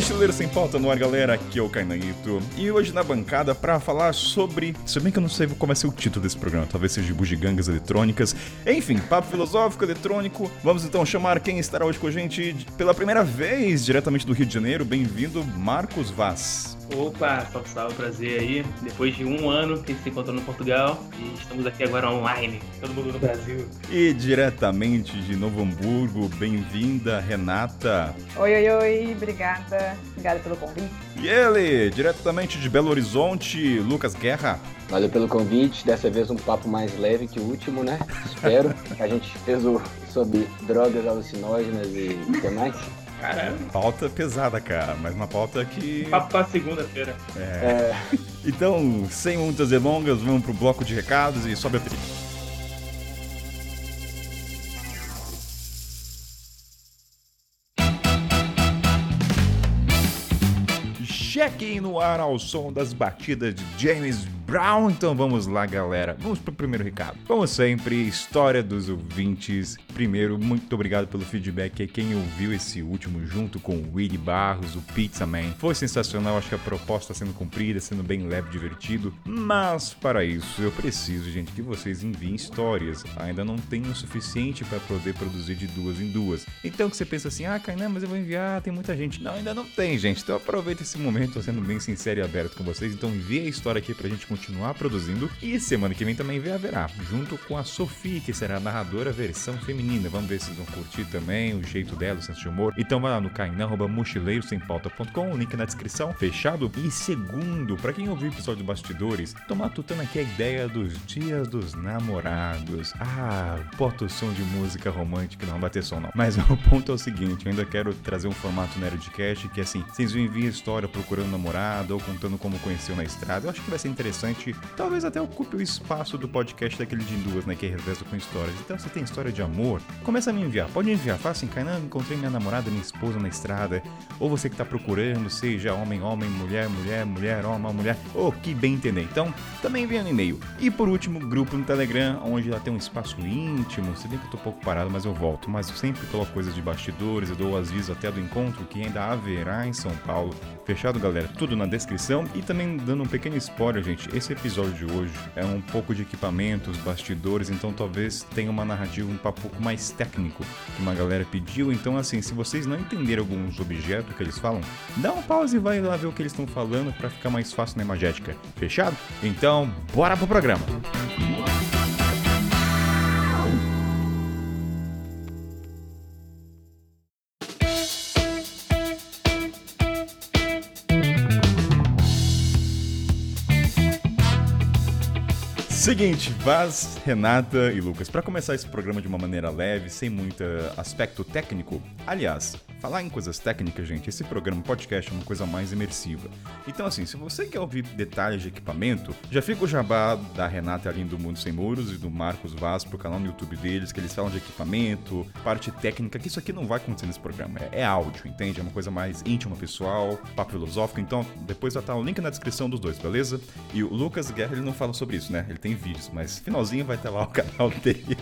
Mochileiro Sem Pauta no ar, galera. Aqui é o Kainanito. E hoje na bancada para falar sobre. Se bem que eu não sei como vai ser o título desse programa, talvez seja bugigangas eletrônicas. Enfim, papo filosófico, eletrônico. Vamos então chamar quem estará hoje com a gente pela primeira vez, diretamente do Rio de Janeiro. Bem-vindo, Marcos Vaz. Opa, salve, salve, prazer aí. Depois de um ano que a gente se encontrou no Portugal e estamos aqui agora online, todo mundo no Brasil. E diretamente de Novo Hamburgo, bem-vinda, Renata. Oi, oi, oi, obrigada. Obrigada pelo convite. E ele, diretamente de Belo Horizonte, Lucas Guerra. Valeu pelo convite, dessa vez um papo mais leve que o último, né? Espero. a gente fez o sobre drogas alucinógenas e o que mais. Caramba. Pauta pesada, cara, mas uma pauta que. Papo pra segunda-feira. É. é. Então, sem muitas delongas, vamos pro bloco de recados e sobe a trilha. Check-in no ar ao som das batidas de James Brown. Então vamos lá, galera. Vamos pro primeiro recado. Como sempre, história dos ouvintes. Primeiro, muito obrigado pelo feedback quem ouviu esse último junto com o Willy Barros, o Pizza Man. Foi sensacional, acho que a proposta está sendo cumprida, sendo bem leve divertido. Mas para isso, eu preciso, gente, que vocês enviem histórias. Ainda não tenho o suficiente para poder produzir de duas em duas. Então que você pensa assim, ah, Kainan, mas eu vou enviar, tem muita gente. Não, ainda não tem, gente. Então aproveita esse momento, tô sendo bem sincero e aberto com vocês. Então envie a história aqui pra gente continuar continuar produzindo. E semana que vem também haverá, junto com a Sophie, que será a narradora versão feminina. Vamos ver se vocês vão curtir também o jeito dela, o senso de humor. Então vai lá no mochileirosempauta.com, o link na descrição, fechado. E segundo, para quem ouviu o episódio de Bastidores, tô matutando aqui a ideia dos dias dos namorados. Ah, bota o som de música romântica, não vai ter som não. Mas o ponto é o seguinte, eu ainda quero trazer um formato Nerdcast que assim, vocês enviem história procurando namorado ou contando como conheceu na estrada. Eu acho que vai ser interessante interessante. Talvez até ocupe o espaço do podcast daquele de duas, né? Que Reverso com Histórias. Então, se tem história de amor, começa a me enviar. Pode enviar. Fala assim, Kainan, encontrei minha namorada, minha esposa na estrada. Ou você que tá procurando, seja homem, homem, mulher, mulher, mulher, homem, mulher. Ou que bem entender. Então, também envia no e-mail. E por último, grupo no Telegram, onde lá tem um espaço íntimo. Se bem que eu tô um pouco parado, mas eu volto. Mas eu sempre coloco coisas de bastidores, eu dou aviso até do encontro que ainda haverá em São Paulo. Fechado, galera? Tudo na descrição. E também dando um pequeno spoiler, gente esse episódio de hoje é um pouco de equipamentos, bastidores, então talvez tenha uma narrativa um pouco mais técnico que uma galera pediu. Então, assim, se vocês não entenderem alguns objetos que eles falam, dá uma pausa e vai lá ver o que eles estão falando para ficar mais fácil na imagética. Fechado? Então, bora pro programa! Seguinte, Vaz, Renata e Lucas, para começar esse programa de uma maneira leve, sem muito aspecto técnico, aliás, Falar em coisas técnicas, gente, esse programa podcast é uma coisa mais imersiva. Então, assim, se você quer ouvir detalhes de equipamento, já fica o jabá da Renata ali do Mundo Sem Muros e do Marcos Vaz pro canal no YouTube deles, que eles falam de equipamento, parte técnica, que isso aqui não vai acontecer nesse programa. É, é áudio, entende? É uma coisa mais íntima, pessoal, papo filosófico. Então, depois vai estar o link na descrição dos dois, beleza? E o Lucas Guerra, ele não fala sobre isso, né? Ele tem vídeos, mas finalzinho vai ter lá o canal dele.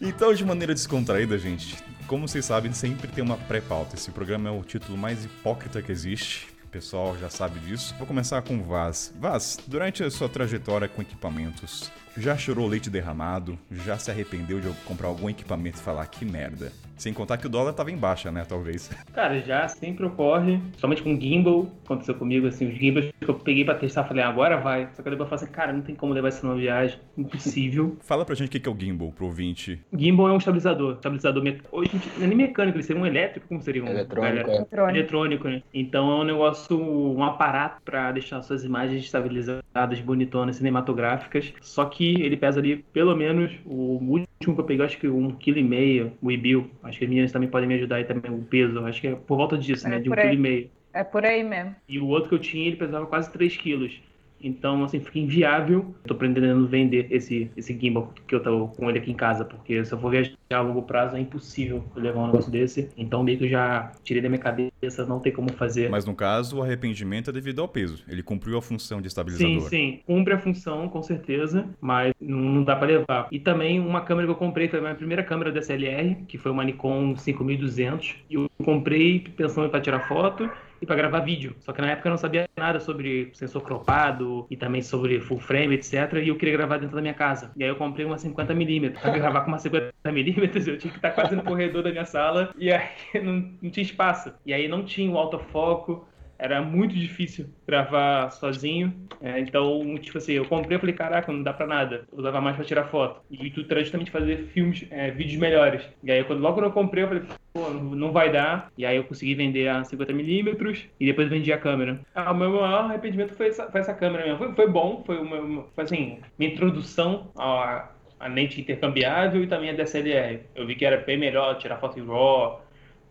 então, de maneira descontraída, gente, como vocês sabem, sempre tem uma pré-pauta. Esse programa é o título mais hipócrita que existe. O pessoal já sabe disso. Vou começar com Vaz. Vaz, durante a sua trajetória com equipamentos, já chorou leite derramado? Já se arrependeu de comprar algum equipamento e falar que merda? Sem contar que o dólar tava em baixa, né? Talvez. Cara, já sempre ocorre, somente com gimbal, aconteceu comigo, assim, os gimbals que eu peguei pra testar, falei, agora vai. Só que depois eu falei assim, cara, não tem como levar isso numa viagem, impossível. Fala pra gente o que é o gimbal, pro ouvinte. Gimbal é um estabilizador, estabilizador, me... hoje não é nem mecânico, ele seria um elétrico, como seria um? Eletrônico, é. Eletrônico, né? Então é um negócio, um aparato pra deixar suas imagens estabilizadas, bonitonas, cinematográficas, só que ele pesa ali, pelo menos, o último que eu peguei, acho que um quilo e meio, o Ibil, Acho que as meninas também podem me ajudar aí também, o peso. Acho que é por volta disso, é né? De um quilo e meio. É por aí mesmo. E o outro que eu tinha, ele pesava quase 3 quilos. Então, assim, fica inviável. Tô pretendendo vender esse, esse gimbal que eu tô com ele aqui em casa, porque se eu for viajar a longo prazo é impossível levar um negócio desse. Então, meio que eu já tirei da minha cabeça, não tem como fazer. Mas no caso, o arrependimento é devido ao peso. Ele cumpriu a função de estabilizador. Sim, sim. Cumpre a função, com certeza, mas não, dá para levar. E também uma câmera que eu comprei, foi a minha primeira câmera DSLR, que foi uma Nikon 5200. E eu comprei pensando para tirar foto e para gravar vídeo. Só que na época eu não sabia nada sobre sensor cropado e também sobre full frame, etc. E eu queria gravar dentro da minha casa. E aí eu comprei uma 50mm. Para gravar com uma 50mm, eu tinha que estar quase no corredor da minha sala e aí não, não tinha espaço. E aí não tinha o autofoco era muito difícil gravar sozinho. É, então, tipo assim, eu comprei e falei, caraca, não dá pra nada. Eu usava mais pra tirar foto. E intuito era justamente fazer filmes, é, vídeos melhores. E aí, quando, logo quando eu comprei, eu falei, pô, não vai dar. E aí eu consegui vender a 50mm e depois vendi a câmera. Ah, o meu maior arrependimento foi essa, foi essa câmera mesmo. Foi, foi bom, foi, uma, foi assim, minha introdução a, a lente intercambiável e também a DSLR. Eu vi que era bem melhor tirar foto em RAW,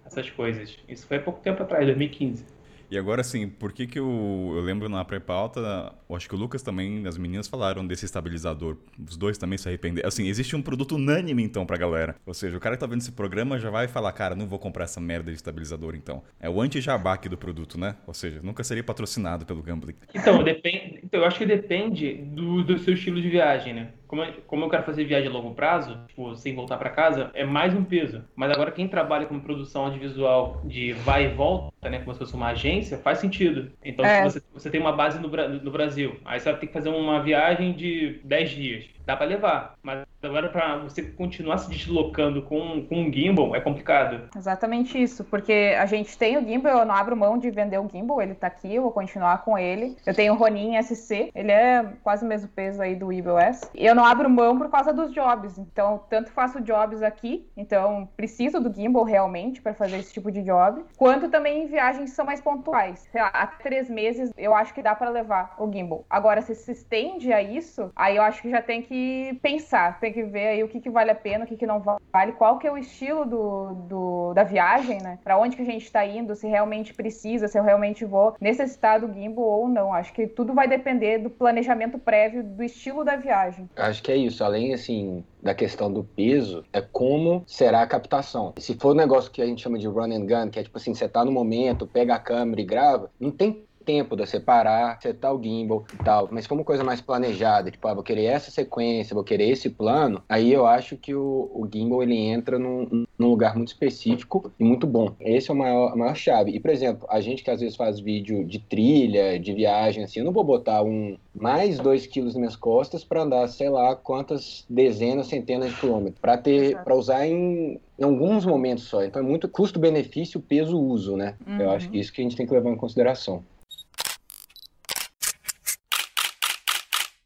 essas coisas. Isso foi há pouco tempo atrás, 2015. E agora, assim, por que que eu, eu lembro na pré-pauta, acho que o Lucas também, as meninas falaram desse estabilizador. Os dois também se arrependeram. Assim, existe um produto unânime, então, pra galera. Ou seja, o cara que tá vendo esse programa já vai falar, cara, não vou comprar essa merda de estabilizador, então. É o anti-jabaque do produto, né? Ou seja, nunca seria patrocinado pelo Gambling. Então, depende, então eu acho que depende do, do seu estilo de viagem, né? Como, como eu quero fazer viagem a longo prazo, tipo, sem voltar para casa, é mais um peso. Mas agora quem trabalha com produção audiovisual de vai e volta, né, como se fosse uma agência, faz sentido. Então, é. se você, você tem uma base no, no Brasil, aí você vai ter que fazer uma viagem de 10 dias dá para levar. Mas agora, para você continuar se deslocando com, com um gimbal, é complicado. Exatamente isso, porque a gente tem o gimbal, eu não abro mão de vender o gimbal, ele tá aqui, eu vou continuar com ele. Eu tenho o Ronin SC, ele é quase o mesmo peso aí do EVOS. E eu não abro mão por causa dos jobs, então tanto faço jobs aqui, então preciso do gimbal realmente para fazer esse tipo de job, quanto também em viagens que são mais pontuais. Sei lá, há três meses eu acho que dá para levar o gimbal. Agora, se se estende a isso, aí eu acho que já tem que pensar, tem que ver aí o que, que vale a pena, o que, que não vale, qual que é o estilo do, do da viagem, né? Para onde que a gente está indo, se realmente precisa, se eu realmente vou necessitar do gimbal ou não. Acho que tudo vai depender do planejamento prévio, do estilo da viagem. Acho que é isso. Além, assim, da questão do peso, é como será a captação. Se for um negócio que a gente chama de run and gun, que é tipo assim, você tá no momento, pega a câmera e grava, não tem tempo de separar, setar o gimbal e tal. Mas como coisa mais planejada, tipo, ah, vou querer essa sequência, vou querer esse plano, aí eu acho que o, o gimbal ele entra num, num, lugar muito específico e muito bom. Esse é o maior, a maior chave. E, por exemplo, a gente que às vezes faz vídeo de trilha, de viagem, assim, eu não vou botar um mais dois quilos nas minhas costas para andar, sei lá, quantas dezenas, centenas de quilômetros. Para ter, para usar em, em alguns momentos só. Então é muito custo-benefício, peso-uso, né? Uhum. Eu acho que isso que a gente tem que levar em consideração.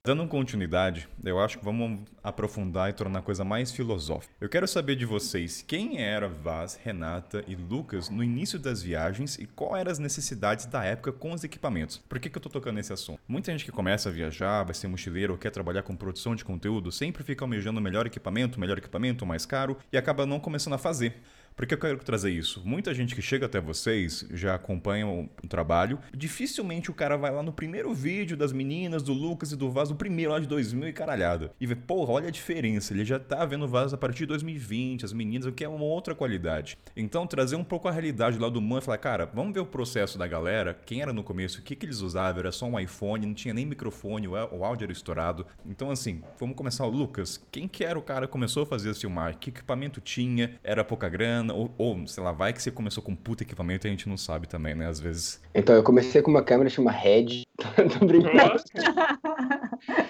Dando continuidade, eu acho que vamos aprofundar e tornar a coisa mais filosófica. Eu quero saber de vocês quem era Vaz, Renata e Lucas no início das viagens e quais eram as necessidades da época com os equipamentos. Por que, que eu tô tocando nesse assunto? Muita gente que começa a viajar, vai ser mochileiro ou quer trabalhar com produção de conteúdo, sempre fica almejando melhor equipamento, melhor equipamento, mais caro e acaba não começando a fazer. Por que eu quero trazer isso? Muita gente que chega até vocês já acompanha o trabalho. Dificilmente o cara vai lá no primeiro vídeo das meninas, do Lucas e do Vaz, o primeiro lá de 2000 e caralhada. E vê, porra, olha a diferença. Ele já tá vendo o Vaz a partir de 2020, as meninas, o que é uma outra qualidade. Então, trazer um pouco a realidade lá do mundo e falar, cara, vamos ver o processo da galera, quem era no começo, o que, que eles usavam, era só um iPhone, não tinha nem microfone, o áudio era estourado. Então, assim, vamos começar o Lucas. Quem que era o cara que começou a fazer esse filmar? Que equipamento tinha? Era pouca grana? Grana, ou, ou, sei lá, vai que você começou com puta equipamento e a gente não sabe também, né? Às vezes. Então, eu comecei com uma câmera chama Red. Tô brincando.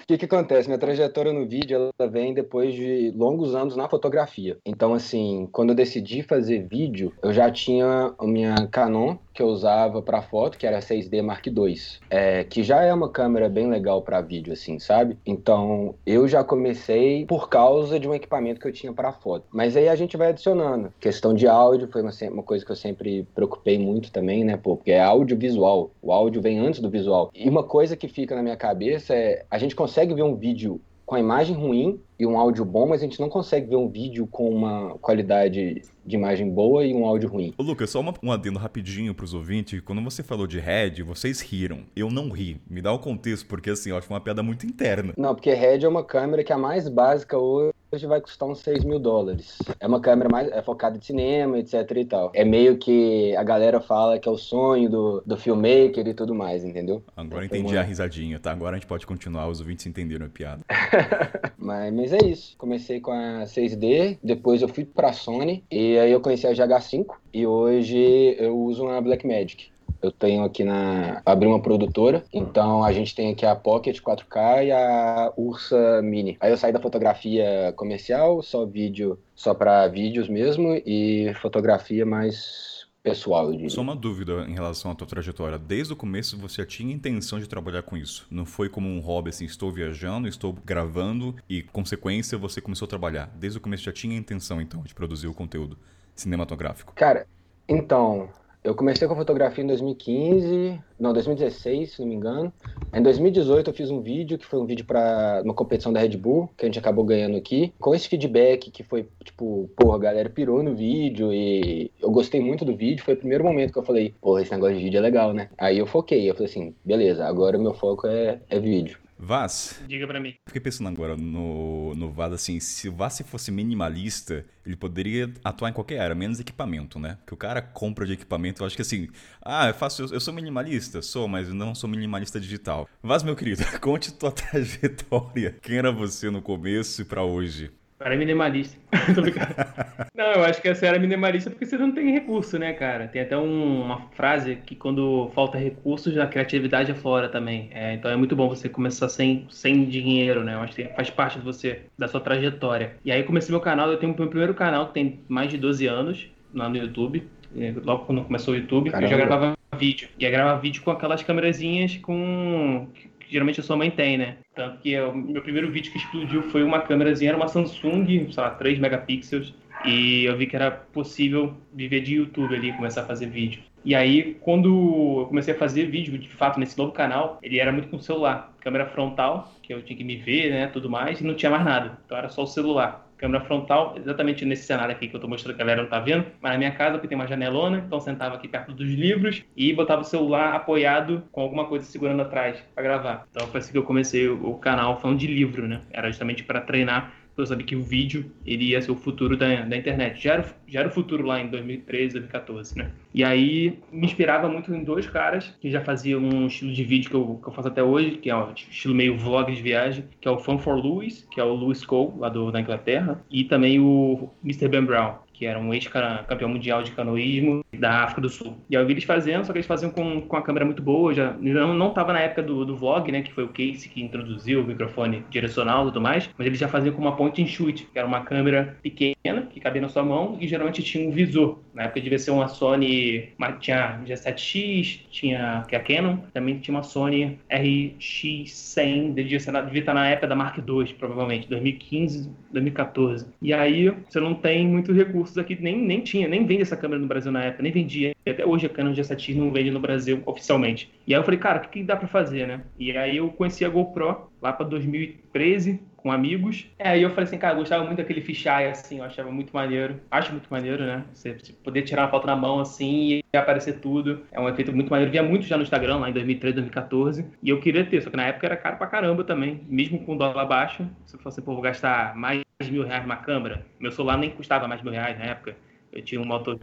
O que que acontece? Minha trajetória no vídeo, ela vem depois de longos anos na fotografia. Então, assim, quando eu decidi fazer vídeo, eu já tinha a minha Canon, que eu usava para foto, que era a 6D Mark II, é, que já é uma câmera bem legal para vídeo, assim, sabe? Então, eu já comecei por causa de um equipamento que eu tinha para foto. Mas aí a gente vai adicionando. Questão de áudio foi uma, uma coisa que eu sempre preocupei muito também, né? Porque é audiovisual. O áudio vem antes do visual. E uma coisa que fica na minha cabeça é a gente consegue ver um vídeo com a imagem ruim e um áudio bom, mas a gente não consegue ver um vídeo com uma qualidade de imagem boa e um áudio ruim. Ô, Lucas, só uma, um adendo rapidinho pros ouvintes. Quando você falou de Red, vocês riram. Eu não ri. Me dá o contexto, porque assim, eu acho uma piada muito interna. Não, porque Red é uma câmera que é a mais básica hoje hoje vai custar uns 6 mil dólares. É uma câmera mais é focada em cinema, etc e tal. É meio que a galera fala que é o sonho do, do filmmaker e tudo mais, entendeu? Agora então, entendi uma... a risadinha, tá? Agora a gente pode continuar, os ouvintes entenderam a piada. mas, mas é isso. Comecei com a 6D, depois eu fui pra Sony, e aí eu conheci a GH5, e hoje eu uso uma Blackmagic. Eu tenho aqui na. abri uma produtora. Então a gente tem aqui a Pocket 4K e a Ursa Mini. Aí eu saí da fotografia comercial, só vídeo, só para vídeos mesmo, e fotografia mais pessoal, eu diria. Só uma dúvida em relação à tua trajetória. Desde o começo você já tinha intenção de trabalhar com isso? Não foi como um hobby assim, estou viajando, estou gravando e, consequência, você começou a trabalhar. Desde o começo já tinha intenção, então, de produzir o conteúdo cinematográfico? Cara, então, eu comecei com fotografia em 2015, não, 2016, se não me engano. Em 2018 eu fiz um vídeo, que foi um vídeo para uma competição da Red Bull, que a gente acabou ganhando aqui. Com esse feedback que foi, tipo, porra, a galera pirou no vídeo e eu gostei muito do vídeo. Foi o primeiro momento que eu falei, porra, esse negócio de vídeo é legal, né? Aí eu foquei, eu falei assim, beleza, agora o meu foco é, é vídeo. Vaz. Diga para mim. Fiquei pensando agora no, no Vaz, assim, se o Vaz fosse minimalista, ele poderia atuar em qualquer área, menos equipamento, né? Que o cara compra de equipamento, eu acho que assim, ah, eu faço, eu, sou minimalista, sou, mas não sou minimalista digital. Vaz, meu querido, conte tua trajetória. Quem era você no começo e para hoje? Cara, é minimalista. Não, eu acho que essa era minimalista porque você não tem recurso, né, cara? Tem até um, uma frase que quando falta recursos, a criatividade aflora também. É, então é muito bom você começar sem, sem dinheiro, né? Eu acho que faz parte de você, da sua trajetória. E aí comecei meu canal, eu tenho o meu primeiro canal que tem mais de 12 anos lá no YouTube. É, logo quando começou o YouTube, Caramba. eu já gravava vídeo. E ia gravar vídeo com aquelas câmerazinhas com geralmente a sua mãe tem, né? Tanto que o meu primeiro vídeo que explodiu foi uma câmerazinha, era uma Samsung, sei lá, 3 megapixels, e eu vi que era possível viver de YouTube ali, começar a fazer vídeo. E aí, quando eu comecei a fazer vídeo, de fato, nesse novo canal, ele era muito com celular. Câmera frontal, que eu tinha que me ver, né, tudo mais, e não tinha mais nada. Então era só o celular câmera frontal, exatamente nesse cenário aqui que eu estou mostrando que a galera não está vendo, mas na minha casa, porque tem uma janelona, então sentava aqui perto dos livros e botava o celular apoiado com alguma coisa segurando atrás para gravar. Então foi assim que eu comecei o canal falando de livro, né? Era justamente para treinar eu sabia que o vídeo ele ia ser o futuro da, da internet. Já era, já era o futuro lá em 2013, 2014, né? E aí me inspirava muito em dois caras que já faziam um estilo de vídeo que eu, que eu faço até hoje, que é um estilo meio vlog de viagem, que é o Fun for Lewis, que é o Lewis Cole, lá do, da Inglaterra, e também o Mr. Ben Brown, que era um ex-campeão mundial de canoísmo da África do Sul. E eu vi eles fazendo, só que eles faziam com, com a câmera muito boa, já não, não tava na época do, do vlog, né, que foi o Casey que introduziu o microfone direcional e tudo mais, mas eles já faziam com uma point and shoot, que era uma câmera pequena, que cabia na sua mão, e geralmente tinha um visor. Na época devia ser uma Sony, uma, tinha G7X, tinha que é a Canon, também tinha uma Sony RX100, devia, ser, devia estar na época da Mark II, provavelmente, 2015, 2014. E aí você não tem muito recurso recursos aqui, nem, nem tinha, nem vende essa câmera no Brasil na época, nem vendia. Até hoje a Canon G7X não vende no Brasil oficialmente. E aí eu falei, cara, o que, que dá para fazer, né? E aí eu conheci a GoPro lá para 2013 com amigos. É, aí eu falei assim, cara, eu gostava muito daquele fisheye, assim, eu achava muito maneiro. Acho muito maneiro, né? Você poder tirar uma foto na mão, assim, e aparecer tudo. É um efeito muito maneiro. Via muito já no Instagram, lá em 2013, 2014. E eu queria ter, só que na época era caro pra caramba também. Mesmo com dólar baixo, se eu fosse, pô, vou gastar mais mil reais numa câmera. Meu celular nem custava mais mil reais na época. Eu tinha um motor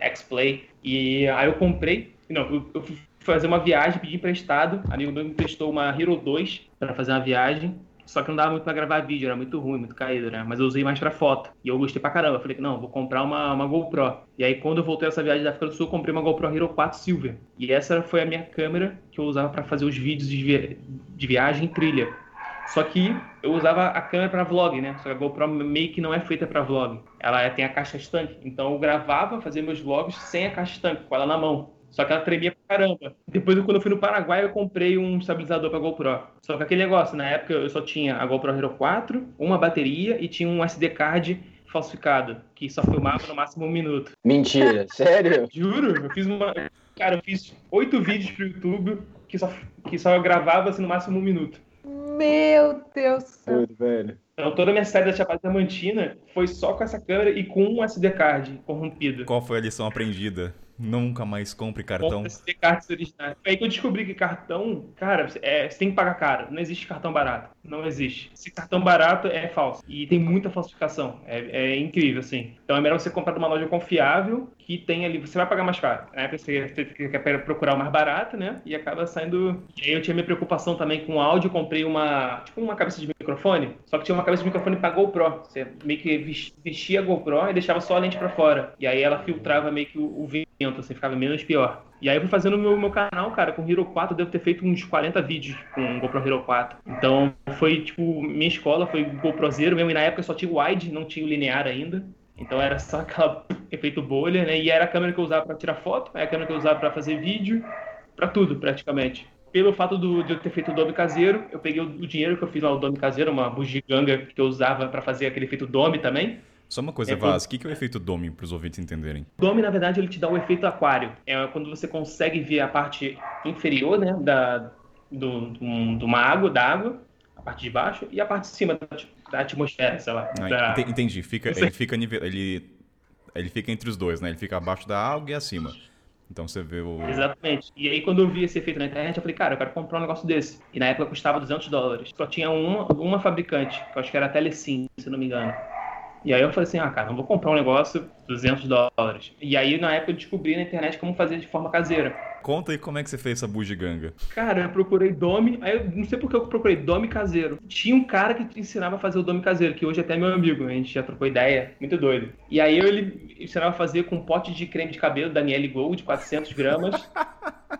X-Play. E aí eu comprei. Não, eu, eu fui fazer uma viagem, pedi emprestado. Amigo meu me emprestou uma Hero 2 para fazer uma viagem. Só que não dava muito pra gravar vídeo, era muito ruim, muito caído, né? Mas eu usei mais pra foto. E eu gostei pra caramba. Falei não, vou comprar uma, uma GoPro. E aí, quando eu voltei essa viagem da África do Sul, eu comprei uma GoPro Hero 4 Silver. E essa foi a minha câmera que eu usava para fazer os vídeos de, vi de viagem em trilha. Só que eu usava a câmera para vlog, né? Só que a GoPro meio que não é feita para vlog. Ela tem a caixa estanque. Então eu gravava, fazia meus vlogs sem a caixa estanque, com ela na mão. Só que ela tremia pra caramba. Depois, quando eu fui no Paraguai, eu comprei um estabilizador pra GoPro. Só que aquele negócio, na época eu só tinha a GoPro Hero 4, uma bateria e tinha um SD card falsificado, que só filmava no máximo um minuto. Mentira, sério? Juro, eu fiz uma. Cara, eu fiz oito vídeos pro YouTube que só, que só gravava assim, no máximo um minuto. Meu Deus do céu. velho. Então toda a minha série da Chapada Diamantina foi só com essa câmera e com um SD card corrompido. Qual foi a lição aprendida? Nunca mais compre cartão. Compre cartas originais. Foi aí que eu descobri que cartão, cara, é, você tem que pagar caro. Não existe cartão barato. Não existe. Se cartão barato é falso. E tem muita falsificação. É, é incrível, assim. Então é melhor você comprar de uma loja confiável que tem ali. Você vai pagar mais caro. Né? Você, você quer procurar o mais barato, né? E acaba saindo. E aí eu tinha minha preocupação também com o áudio. comprei uma, tipo, uma cabeça de microfone, só que tinha uma cabeça de microfone pra GoPro. Você meio que vestia a GoPro e deixava só a lente para fora. E aí ela filtrava meio que o, vento, assim, ficava menos pior. E aí eu fui fazendo no meu, meu canal, cara, com Hero 4, eu devo ter feito uns 40 vídeos com GoPro Hero 4. Então foi, tipo, minha escola foi GoPro Zero mesmo, e na época só tinha o wide, não tinha o linear ainda. Então era só aquela efeito bolha, né? E era a câmera que eu usava para tirar foto, é a câmera que eu usava para fazer vídeo, para tudo praticamente. Pelo fato do, de eu ter feito o dome caseiro, eu peguei o, o, dinheiro que eu fiz lá, o dome caseiro, uma bugiganga que eu usava para fazer aquele efeito dome também. Só uma coisa, é Vaz, o que, que é o efeito dome para os ouvintes entenderem? Dome, na verdade, ele te dá o efeito aquário. É quando você consegue ver a parte inferior, né, da, do, de uma água, da água, a parte de baixo, e a parte de cima da, da atmosfera, sei lá. Ah, da... Entendi. Fica, ele fica ele, ele fica entre os dois, né? Ele fica abaixo da água e acima. Então você vê o. Exatamente. E aí, quando eu vi esse efeito na internet, eu falei, cara, eu quero comprar um negócio desse. E na época custava 200 dólares. Só tinha uma, uma fabricante, que eu acho que era a Telecim, se não me engano. E aí eu falei assim, ah, cara, não vou comprar um negócio 200 dólares. E aí, na época, eu descobri na internet como fazer de forma caseira. Conta aí como é que você fez essa bugiganga. Cara, eu procurei Dome, aí eu não sei porque eu procurei Dome caseiro. Tinha um cara que te ensinava a fazer o Dome caseiro, que hoje é até é meu amigo, a gente já trocou ideia, muito doido. E aí ele ensinava a fazer com um pote de creme de cabelo Daniele Gold, 400 gramas.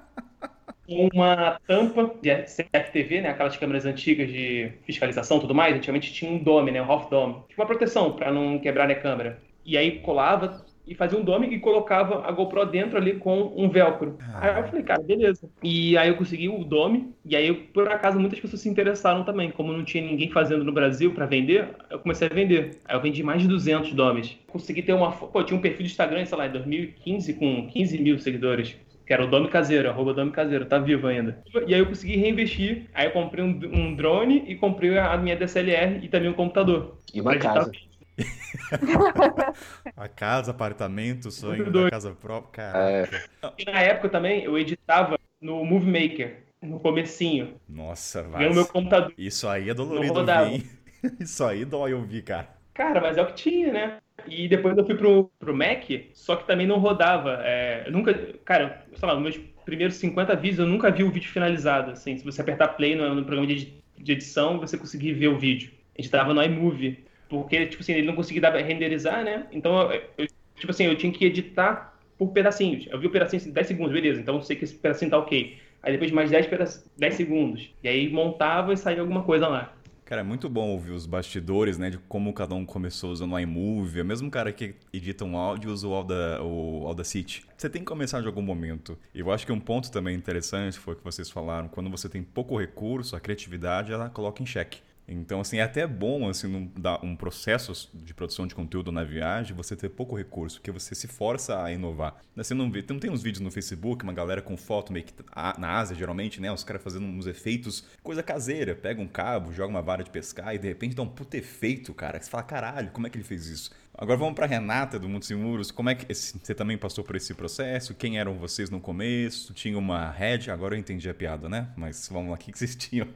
uma tampa de CFTV, né, aquelas câmeras antigas de fiscalização e tudo mais, antigamente tinha um dome, né, um half dome, tipo uma proteção para não quebrar a câmera. E aí colava e fazia um dome e colocava a GoPro dentro ali com um velcro. Ah. Aí eu falei, cara, beleza. E aí eu consegui o dome, e aí por acaso muitas pessoas se interessaram também. Como não tinha ninguém fazendo no Brasil para vender, eu comecei a vender. Aí eu vendi mais de 200 domes. Consegui ter uma. Pô, tinha um perfil de Instagram, sei lá, em 2015 com 15 mil seguidores que era o Dome Caseiro, arroba Dome Caseiro, tá vivo ainda. E aí eu consegui reinvestir, aí eu comprei um, um drone e comprei a minha DSLR e também um computador. E uma casa. a casa, apartamento, sonho da casa própria, caraca. É. E na época também eu editava no Movie Maker, no comecinho. Nossa, vai. meu computador. Isso aí é dolorido ouvir, Isso aí dói ouvir, cara. Cara, mas é o que tinha, né? E depois eu fui pro, pro Mac, só que também não rodava. É, nunca. Cara, sei lá, nos meus primeiros 50 vídeos eu nunca vi o vídeo finalizado. Assim, se você apertar play no, no programa de, de edição, você conseguir ver o vídeo. Editava no iMovie. Porque, tipo assim, ele não conseguia renderizar, né? Então, eu, eu, tipo assim, eu tinha que editar por pedacinhos. Eu vi o pedacinho assim, 10 segundos, beleza. Então eu sei que esse pedacinho tá ok. Aí depois mais 10, 10 segundos. E aí montava e saía alguma coisa lá. Cara, é muito bom ouvir os bastidores, né? De como cada um começou usando o iMovie. O mesmo cara que edita um áudio usa o, Auda, o Audacity. Você tem que começar de algum momento. E eu acho que um ponto também interessante foi o que vocês falaram. Quando você tem pouco recurso, a criatividade, ela coloca em xeque. Então, assim, é até bom, assim, num, um processo de produção de conteúdo na viagem, você ter pouco recurso, porque você se força a inovar. Você não vê, tem uns vídeos no Facebook, uma galera com foto meio que na Ásia, geralmente, né? Os caras fazendo uns efeitos, coisa caseira. Pega um cabo, joga uma vara de pescar e de repente dá um puto efeito, cara. Você fala, caralho, como é que ele fez isso? Agora vamos para Renata do Mundo Sem Muros. Como é que você também passou por esse processo? Quem eram vocês no começo? Tinha uma head? Agora eu entendi a piada, né? Mas vamos lá, o que, vocês tinham?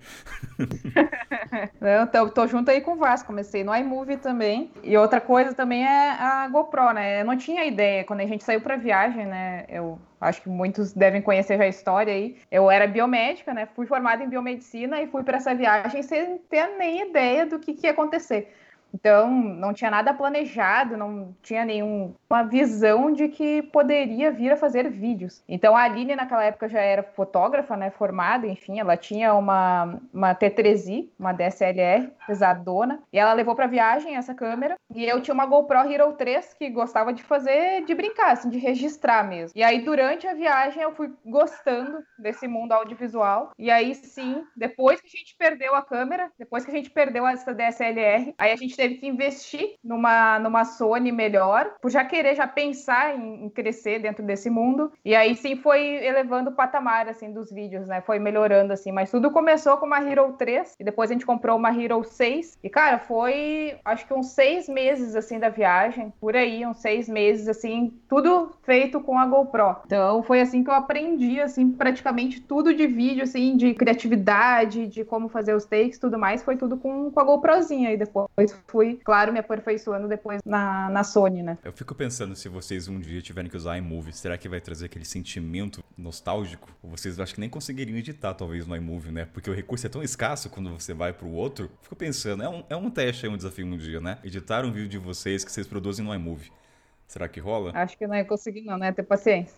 eu tô, tô, junto aí com o Vasco. Comecei no iMovie também. E outra coisa também é a GoPro, né? Eu não tinha ideia. Quando a gente saiu para viagem, né? Eu acho que muitos devem conhecer já a história aí. Eu era biomédica, né? Fui formada em biomedicina e fui para essa viagem sem ter nem ideia do que, que ia acontecer. Então, não tinha nada planejado, não tinha nenhuma visão de que poderia vir a fazer vídeos. Então, a Aline, naquela época, já era fotógrafa, né, formada, enfim, ela tinha uma, uma T3i, uma DSLR pesadona, e ela levou para viagem essa câmera, e eu tinha uma GoPro Hero 3 que gostava de fazer, de brincar, assim, de registrar mesmo. E aí, durante a viagem, eu fui gostando desse mundo audiovisual, e aí sim, depois que a gente perdeu a câmera, depois que a gente perdeu essa DSLR, aí a gente teve que investir numa, numa Sony melhor, por já querer já pensar em, crescer dentro desse mundo. E aí sim foi elevando o patamar assim dos vídeos, né? Foi melhorando assim, mas tudo começou com uma Hero 3 e depois a gente comprou uma Hero 6. E cara, foi acho que uns seis meses assim da viagem, por aí, uns seis meses assim, tudo feito com a GoPro. Então foi assim que eu aprendi assim praticamente tudo de vídeo assim, de criatividade, de como fazer os takes, tudo mais, foi tudo com, com a GoProzinha e depois fui, claro, me aperfeiçoando depois na, na Sony, né? Eu fico pensando se vocês um dia tiverem que usar iMovie, será que vai trazer aquele sentimento nostálgico? Vocês acho que nem conseguiriam editar, talvez, no iMovie, né? Porque o recurso é tão escasso quando você vai pro outro. Fico pensando, é um, é um teste, é um desafio um dia, né? Editar um vídeo de vocês que vocês produzem no iMovie. Será que rola? Acho que não ia conseguir, não, né? Ter paciência.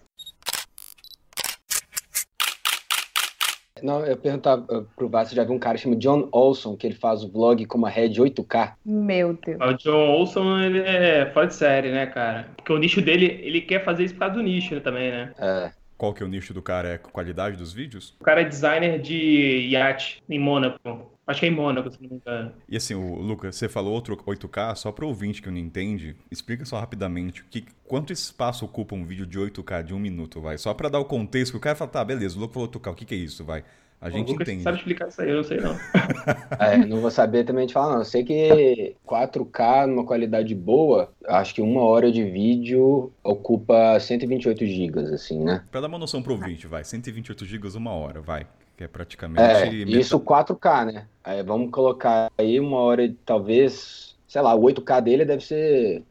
Não, eu perguntava pro Vasco, já viu um cara chamado John Olson, que ele faz o vlog com uma Red 8K. Meu Deus. O John Olson, ele é fora de série, né, cara? Porque o nicho dele, ele quer fazer isso por causa do nicho também, né? É. Qual que é o nicho do cara? É a qualidade dos vídeos? O cara é designer de iate em Mônaco. Acho que é em Mônaco, se não me engano. E assim, o Lucas, você falou outro 8K, só para o ouvinte que não entende, explica só rapidamente que, quanto espaço ocupa um vídeo de 8K de um minuto, vai? Só para dar o contexto, que o cara fala, tá, beleza, o Lucas falou 8K, o que, que é isso, vai? A gente o Lucas entende. sabe explicar isso aí, eu não sei não. é, não vou saber também te falar, não. Eu sei que 4K numa qualidade boa, acho que uma hora de vídeo ocupa 128 gigas, assim, né? Pra dar uma noção pro ouvinte, vai, 128 gigas uma hora, vai. Que é praticamente. É, isso 4K, né? Aí vamos colocar aí uma hora, talvez, sei lá, o 8K dele deve ser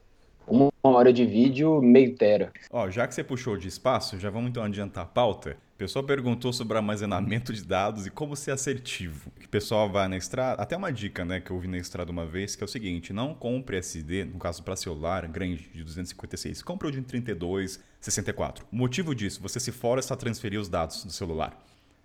uma hora de vídeo meio tera. Ó, já que você puxou de espaço, já vamos então adiantar a pauta. O pessoal perguntou sobre armazenamento de dados e como ser assertivo. O pessoal vai na estrada, até uma dica, né, que eu ouvi na estrada uma vez, que é o seguinte, não compre SD, no caso para celular, grande de 256, compre o de 32, 64. O motivo disso, você se força a transferir os dados do celular.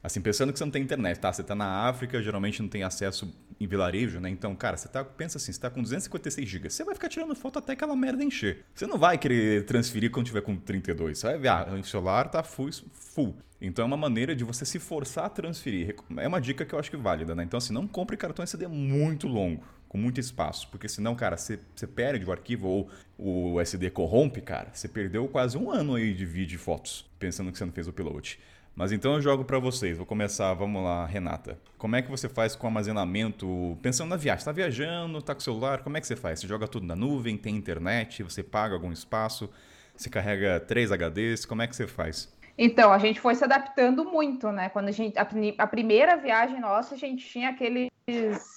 Assim, pensando que você não tem internet, tá? Você tá na África, geralmente não tem acesso em vilarejo, né? Então, cara, você tá, pensa assim, você tá com 256 GB, você vai ficar tirando foto até aquela merda encher. Você não vai querer transferir quando tiver com 32. Você vai ver, ah, o celular tá full, full. Então é uma maneira de você se forçar a transferir. É uma dica que eu acho que é válida, né? Então, assim, não compre cartão SD muito longo, com muito espaço, porque senão, cara, você, você perde o arquivo ou o SD corrompe, cara, você perdeu quase um ano aí de vídeo e fotos, pensando que você não fez o upload. Mas então eu jogo para vocês. Vou começar, vamos lá, Renata. Como é que você faz com armazenamento? Pensando na viagem, está viajando, está com o celular, como é que você faz? Você joga tudo na nuvem, tem internet, você paga algum espaço, você carrega três HDs, como é que você faz? Então, a gente foi se adaptando muito, né? Quando a gente a, a primeira viagem nossa, a gente tinha aqueles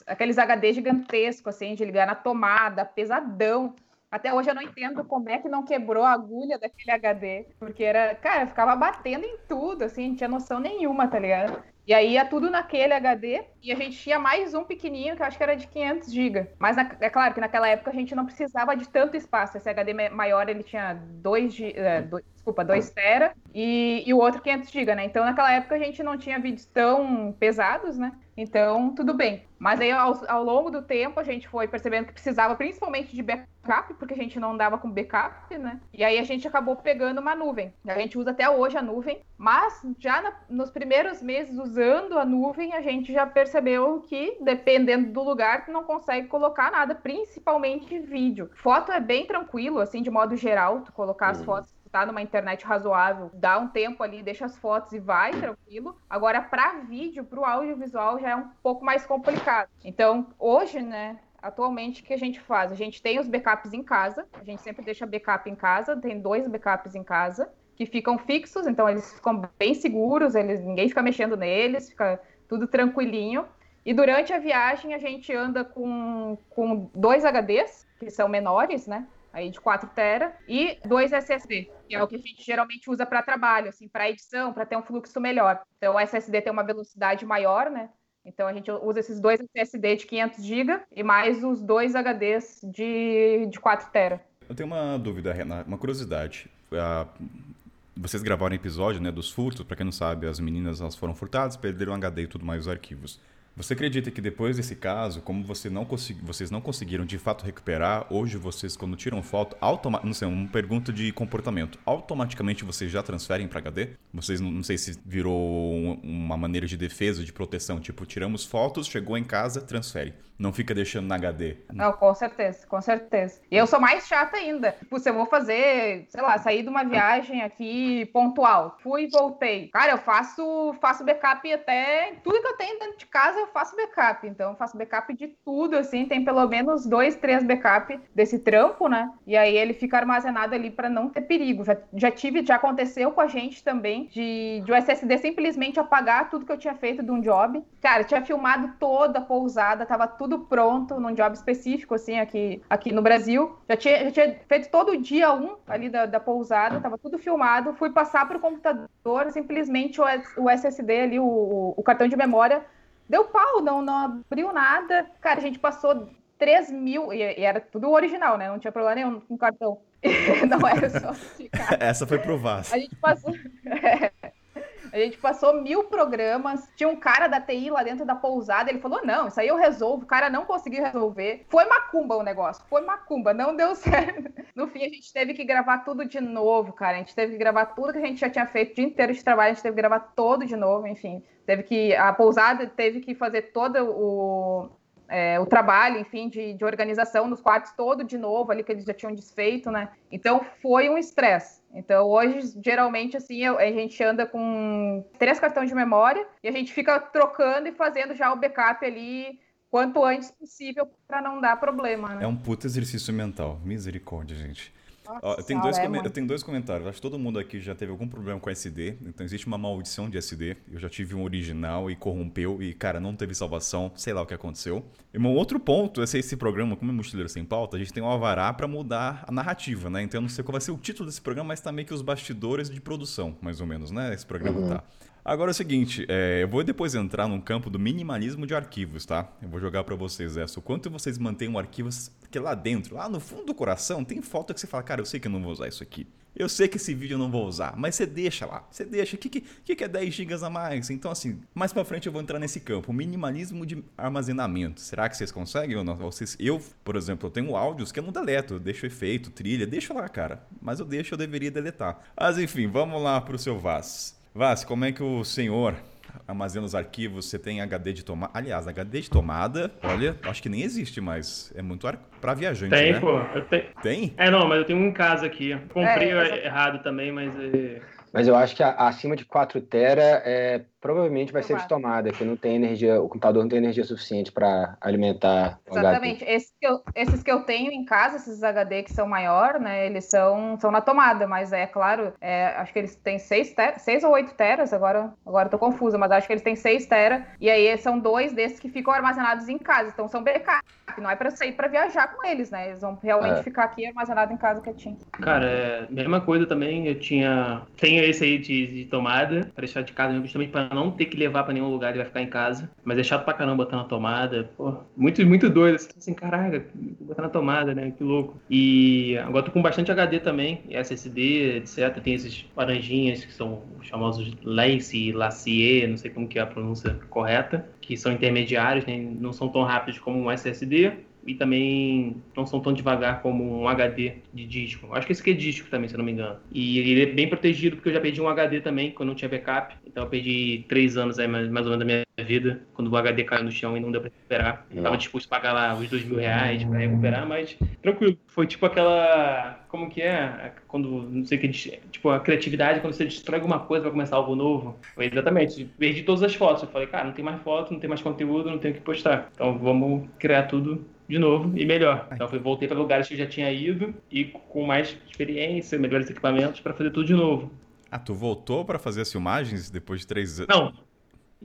aqueles HDs gigantescos assim, de ligar na tomada, pesadão. Até hoje eu não entendo como é que não quebrou a agulha daquele HD, porque era, cara, ficava batendo em tudo, assim, não tinha noção nenhuma, tá ligado? E aí ia tudo naquele HD e a gente tinha mais um pequenininho que eu acho que era de 500 GB. Mas na, é claro que naquela época a gente não precisava de tanto espaço. Esse HD maior ele tinha 2 é, desculpa, 2 tera e, e o outro 500 GB, né? Então naquela época a gente não tinha vídeos tão pesados, né? Então, tudo bem. Mas aí, ao, ao, longo do tempo, a gente foi percebendo que precisava principalmente de backup, porque a gente não dava com backup, né? E aí a gente acabou pegando uma nuvem. A gente usa até hoje a nuvem, mas já na, nos primeiros meses usando a nuvem, a gente já percebeu que, dependendo do lugar, não consegue colocar nada, principalmente vídeo. Foto é bem tranquilo, assim, de modo geral, tu colocar as uhum. fotos tá numa internet razoável, dá um tempo ali, deixa as fotos e vai tranquilo. Agora, para vídeo, para o audiovisual, já é um pouco mais complicado. Então, hoje, né, atualmente, o que a gente faz? A gente tem os backups em casa, a gente sempre deixa backup em casa, tem dois backups em casa, que ficam fixos, então eles ficam bem seguros, eles, ninguém fica mexendo neles, fica tudo tranquilinho. E durante a viagem a gente anda com, com dois HDs, que são menores, né? Aí de 4 tera e dois SSD, que é o que a gente geralmente usa para trabalho, assim, para edição, para ter um fluxo melhor. Então o SSD tem uma velocidade maior, né? Então a gente usa esses dois SSD de 500 GB e mais os dois HDs de, de 4 tera. Eu tenho uma dúvida, Renata, uma curiosidade. Uh, vocês gravaram episódio né, dos furtos, para quem não sabe, as meninas elas foram furtadas, perderam HD e tudo mais os arquivos. Você acredita que depois desse caso, como você não vocês não conseguiram de fato recuperar, hoje vocês, quando tiram foto, automaticamente, não sei, uma pergunta de comportamento, automaticamente vocês já transferem para HD? Vocês, não, não sei se virou uma maneira de defesa, de proteção, tipo, tiramos fotos, chegou em casa, transfere. Não fica deixando na HD. Não, com certeza, com certeza. E eu sou mais chata ainda. Tipo, se eu vou fazer, sei lá, sair de uma viagem aqui pontual, fui e voltei. Cara, eu faço, faço backup até tudo que eu tenho dentro de casa eu faço backup. Então, eu faço backup de tudo, assim. Tem pelo menos dois, três backup desse trampo, né? E aí ele fica armazenado ali para não ter perigo. Já, já tive, já aconteceu com a gente também, de, de o SSD simplesmente apagar tudo que eu tinha feito de um job. Cara, eu tinha filmado toda a pousada, tava tudo tudo pronto num job específico, assim, aqui, aqui no Brasil. Já tinha, já tinha feito todo o dia um ali da, da pousada, tava tudo filmado. Fui passar pro computador, simplesmente o, o SSD ali, o, o cartão de memória, deu pau, não, não abriu nada. Cara, a gente passou 3 mil, e, e era tudo original, né? Não tinha problema nenhum com cartão. não era só ficar. Essa foi pro Vasco. A gente passou. A gente passou mil programas. Tinha um cara da TI lá dentro da pousada. Ele falou: Não, isso aí eu resolvo. O cara não conseguiu resolver. Foi macumba o negócio. Foi macumba. Não deu certo. No fim, a gente teve que gravar tudo de novo, cara. A gente teve que gravar tudo que a gente já tinha feito o dia inteiro de trabalho. A gente teve que gravar todo de novo. Enfim, teve que. A pousada teve que fazer todo o é, o trabalho, enfim, de, de, organização nos quartos todo de novo, ali que eles já tinham desfeito, né? Então foi um estresse. Então hoje, geralmente, assim, a gente anda com três cartões de memória e a gente fica trocando e fazendo já o backup ali quanto antes possível para não dar problema. Né? É um puto exercício mental. Misericórdia, gente. Nossa, eu, tenho dois é, eu tenho dois comentários. Acho que todo mundo aqui já teve algum problema com SD. Então existe uma maldição de SD. Eu já tive um original e corrompeu. E, cara, não teve salvação. Sei lá o que aconteceu. E um outro ponto, esse, esse programa, como é Mochileiro Sem Pauta, a gente tem um alvará para mudar a narrativa, né? Então eu não sei qual vai ser o título desse programa, mas tá meio que os bastidores de produção, mais ou menos, né? Esse programa uhum. tá. Agora é o seguinte, é, eu vou depois entrar num campo do minimalismo de arquivos, tá? Eu vou jogar para vocês essa. O quanto vocês mantêm um arquivo que lá dentro, lá no fundo do coração, tem foto que você fala, cara, eu sei que eu não vou usar isso aqui. Eu sei que esse vídeo eu não vou usar, mas você deixa lá. Você deixa. O que, que, que é 10 GB a mais? Então, assim, mais pra frente eu vou entrar nesse campo. Minimalismo de armazenamento. Será que vocês conseguem ou não? Vocês, eu, por exemplo, eu tenho áudios que eu não deleto. Eu deixo efeito, trilha, deixo lá, cara. Mas eu deixo, eu deveria deletar. Mas enfim, vamos lá pro seu Vaz. Vaz, como é que o senhor armazena os arquivos? Você tem HD de tomada? Aliás, HD de tomada, olha, acho que nem existe mais. É muito ar... para viajante, tem, né? pô. Te... Tem? É, não, mas eu tenho um em casa aqui. Comprei é, errado também, mas... É... Mas eu acho que acima de 4 tera é provavelmente vai ser de tomada, que não tem energia, o computador não tem energia suficiente para alimentar o Exatamente. Esses que, eu, esses que eu tenho em casa, esses HD que são maior, né, eles são, são na tomada, mas é claro, é, acho que eles têm 6 seis ou 8 teras, agora, agora tô confusa, mas acho que eles têm 6 tera, e aí são dois desses que ficam armazenados em casa, então são backup, não é para sair para viajar com eles, né, eles vão realmente é. ficar aqui armazenado em casa quietinho. Cara, é, mesma coisa também, eu tinha, tenho esse aí de, de tomada, para deixar de casa, justamente para não ter que levar para nenhum lugar, ele vai ficar em casa. Mas é chato pra caramba botar na tomada. Pô, muito, muito doido. Tá assim, caraca, botar na tomada, né? Que louco. E agora tô com bastante HD também, SSD, etc. Tem esses laranjinhas que são os famosos Lace, Lacier, não sei como que é a pronúncia correta, que são intermediários, né? não são tão rápidos como um SSD e também não são tão devagar como um HD de disco. Acho que esse aqui é disco também, se eu não me engano. E ele é bem protegido, porque eu já perdi um HD também, quando não tinha backup. Então eu perdi três anos aí, mais, mais ou menos, da minha vida, quando o HD caiu no chão e não deu pra recuperar. Eu tava disposto a pagar lá os dois mil reais pra recuperar, mas tranquilo. Foi tipo aquela. Como que é? Quando, não sei o que. Tipo, a criatividade, quando você destrói alguma coisa pra começar algo novo. Foi exatamente. Perdi todas as fotos. Eu falei, cara, não tem mais foto, não tem mais conteúdo, não tenho o que postar. Então vamos criar tudo de novo e melhor. Então eu voltei para lugares que eu já tinha ido e com mais experiência, melhores equipamentos para fazer tudo de novo. Ah, tu voltou para fazer as filmagens depois de três anos? Não.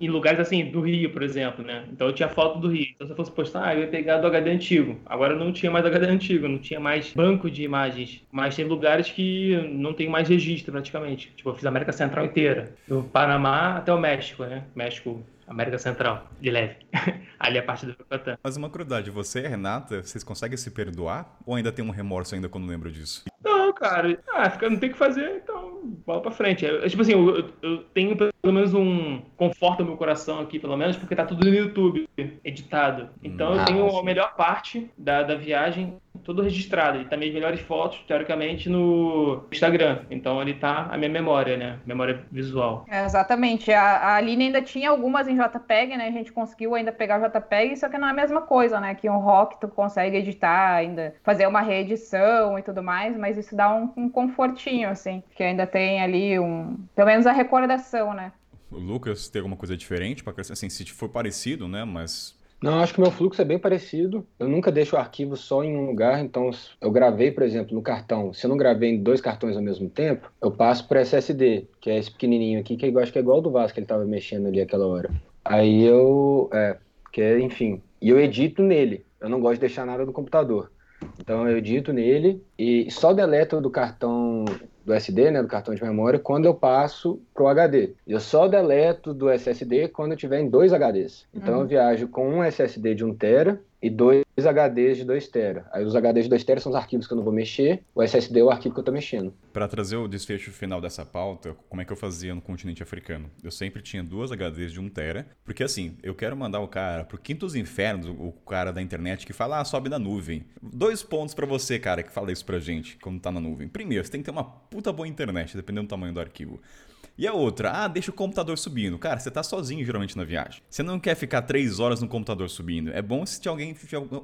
Em lugares assim, do Rio, por exemplo, né? Então eu tinha foto do Rio. Então se eu fosse postar, eu ia pegar do HD antigo. Agora não tinha mais HD antigo, não tinha mais banco de imagens. Mas tem lugares que não tem mais registro praticamente. Tipo, eu fiz a América Central inteira. Do Panamá até o México, né? México América Central, de leve. Ali é a parte do Yucatán. Mas uma curiosidade, você e Renata, vocês conseguem se perdoar? Ou ainda tem um remorso ainda quando lembra disso? Não, cara. Ah, não tem o que fazer, então bola pra frente. É, tipo assim, eu, eu, tenho pelo menos um conforto no meu coração aqui, pelo menos, porque tá tudo no YouTube, editado. Então eu tenho a melhor parte da, da viagem tudo registrado. E também as melhores fotos, teoricamente, no Instagram. Então ali tá a minha memória, né? Memória visual. É, exatamente. A, a Aline ainda tinha algumas em JPEG, né? A gente conseguiu ainda pegar o JPEG, só que não é a mesma coisa, né? Que um rock tu consegue editar, ainda fazer uma reedição e tudo mais, mas isso dá um, um confortinho, assim. Que ainda tem ali um. Pelo menos a recordação, né? O Lucas tem alguma coisa diferente para assim, se for parecido, né? Mas não, acho que o meu fluxo é bem parecido. Eu nunca deixo o arquivo só em um lugar, então eu gravei, por exemplo, no cartão. Se eu não gravei em dois cartões ao mesmo tempo, eu passo para SSD, que é esse pequenininho aqui, que eu acho que é igual ao do Vasco que ele estava mexendo ali aquela hora. Aí eu, é, que é, enfim, e eu edito nele. Eu não gosto de deixar nada no computador. Então eu edito nele e só deleto do cartão do SD, né, do cartão de memória, quando eu passo pro HD. Eu só deleto do SSD quando eu tiver em dois HDs. Então uhum. eu viajo com um SSD de 1 tera e dois HDs de 2 TB. Aí os HDs de 2 TB são os arquivos que eu não vou mexer, o SSD é o arquivo que eu estou mexendo. Para trazer o desfecho final dessa pauta, como é que eu fazia no continente africano? Eu sempre tinha duas HDs de 1 TB, porque assim, eu quero mandar o cara pro quinto dos infernos, o cara da internet que fala, ah, sobe na nuvem. Dois pontos para você, cara, que fala isso pra gente quando tá na nuvem. Primeiro, você tem que ter uma puta boa internet, dependendo do tamanho do arquivo. E a outra, ah, deixa o computador subindo. Cara, você tá sozinho geralmente na viagem. Você não quer ficar três horas no computador subindo. É bom se tiver alguém,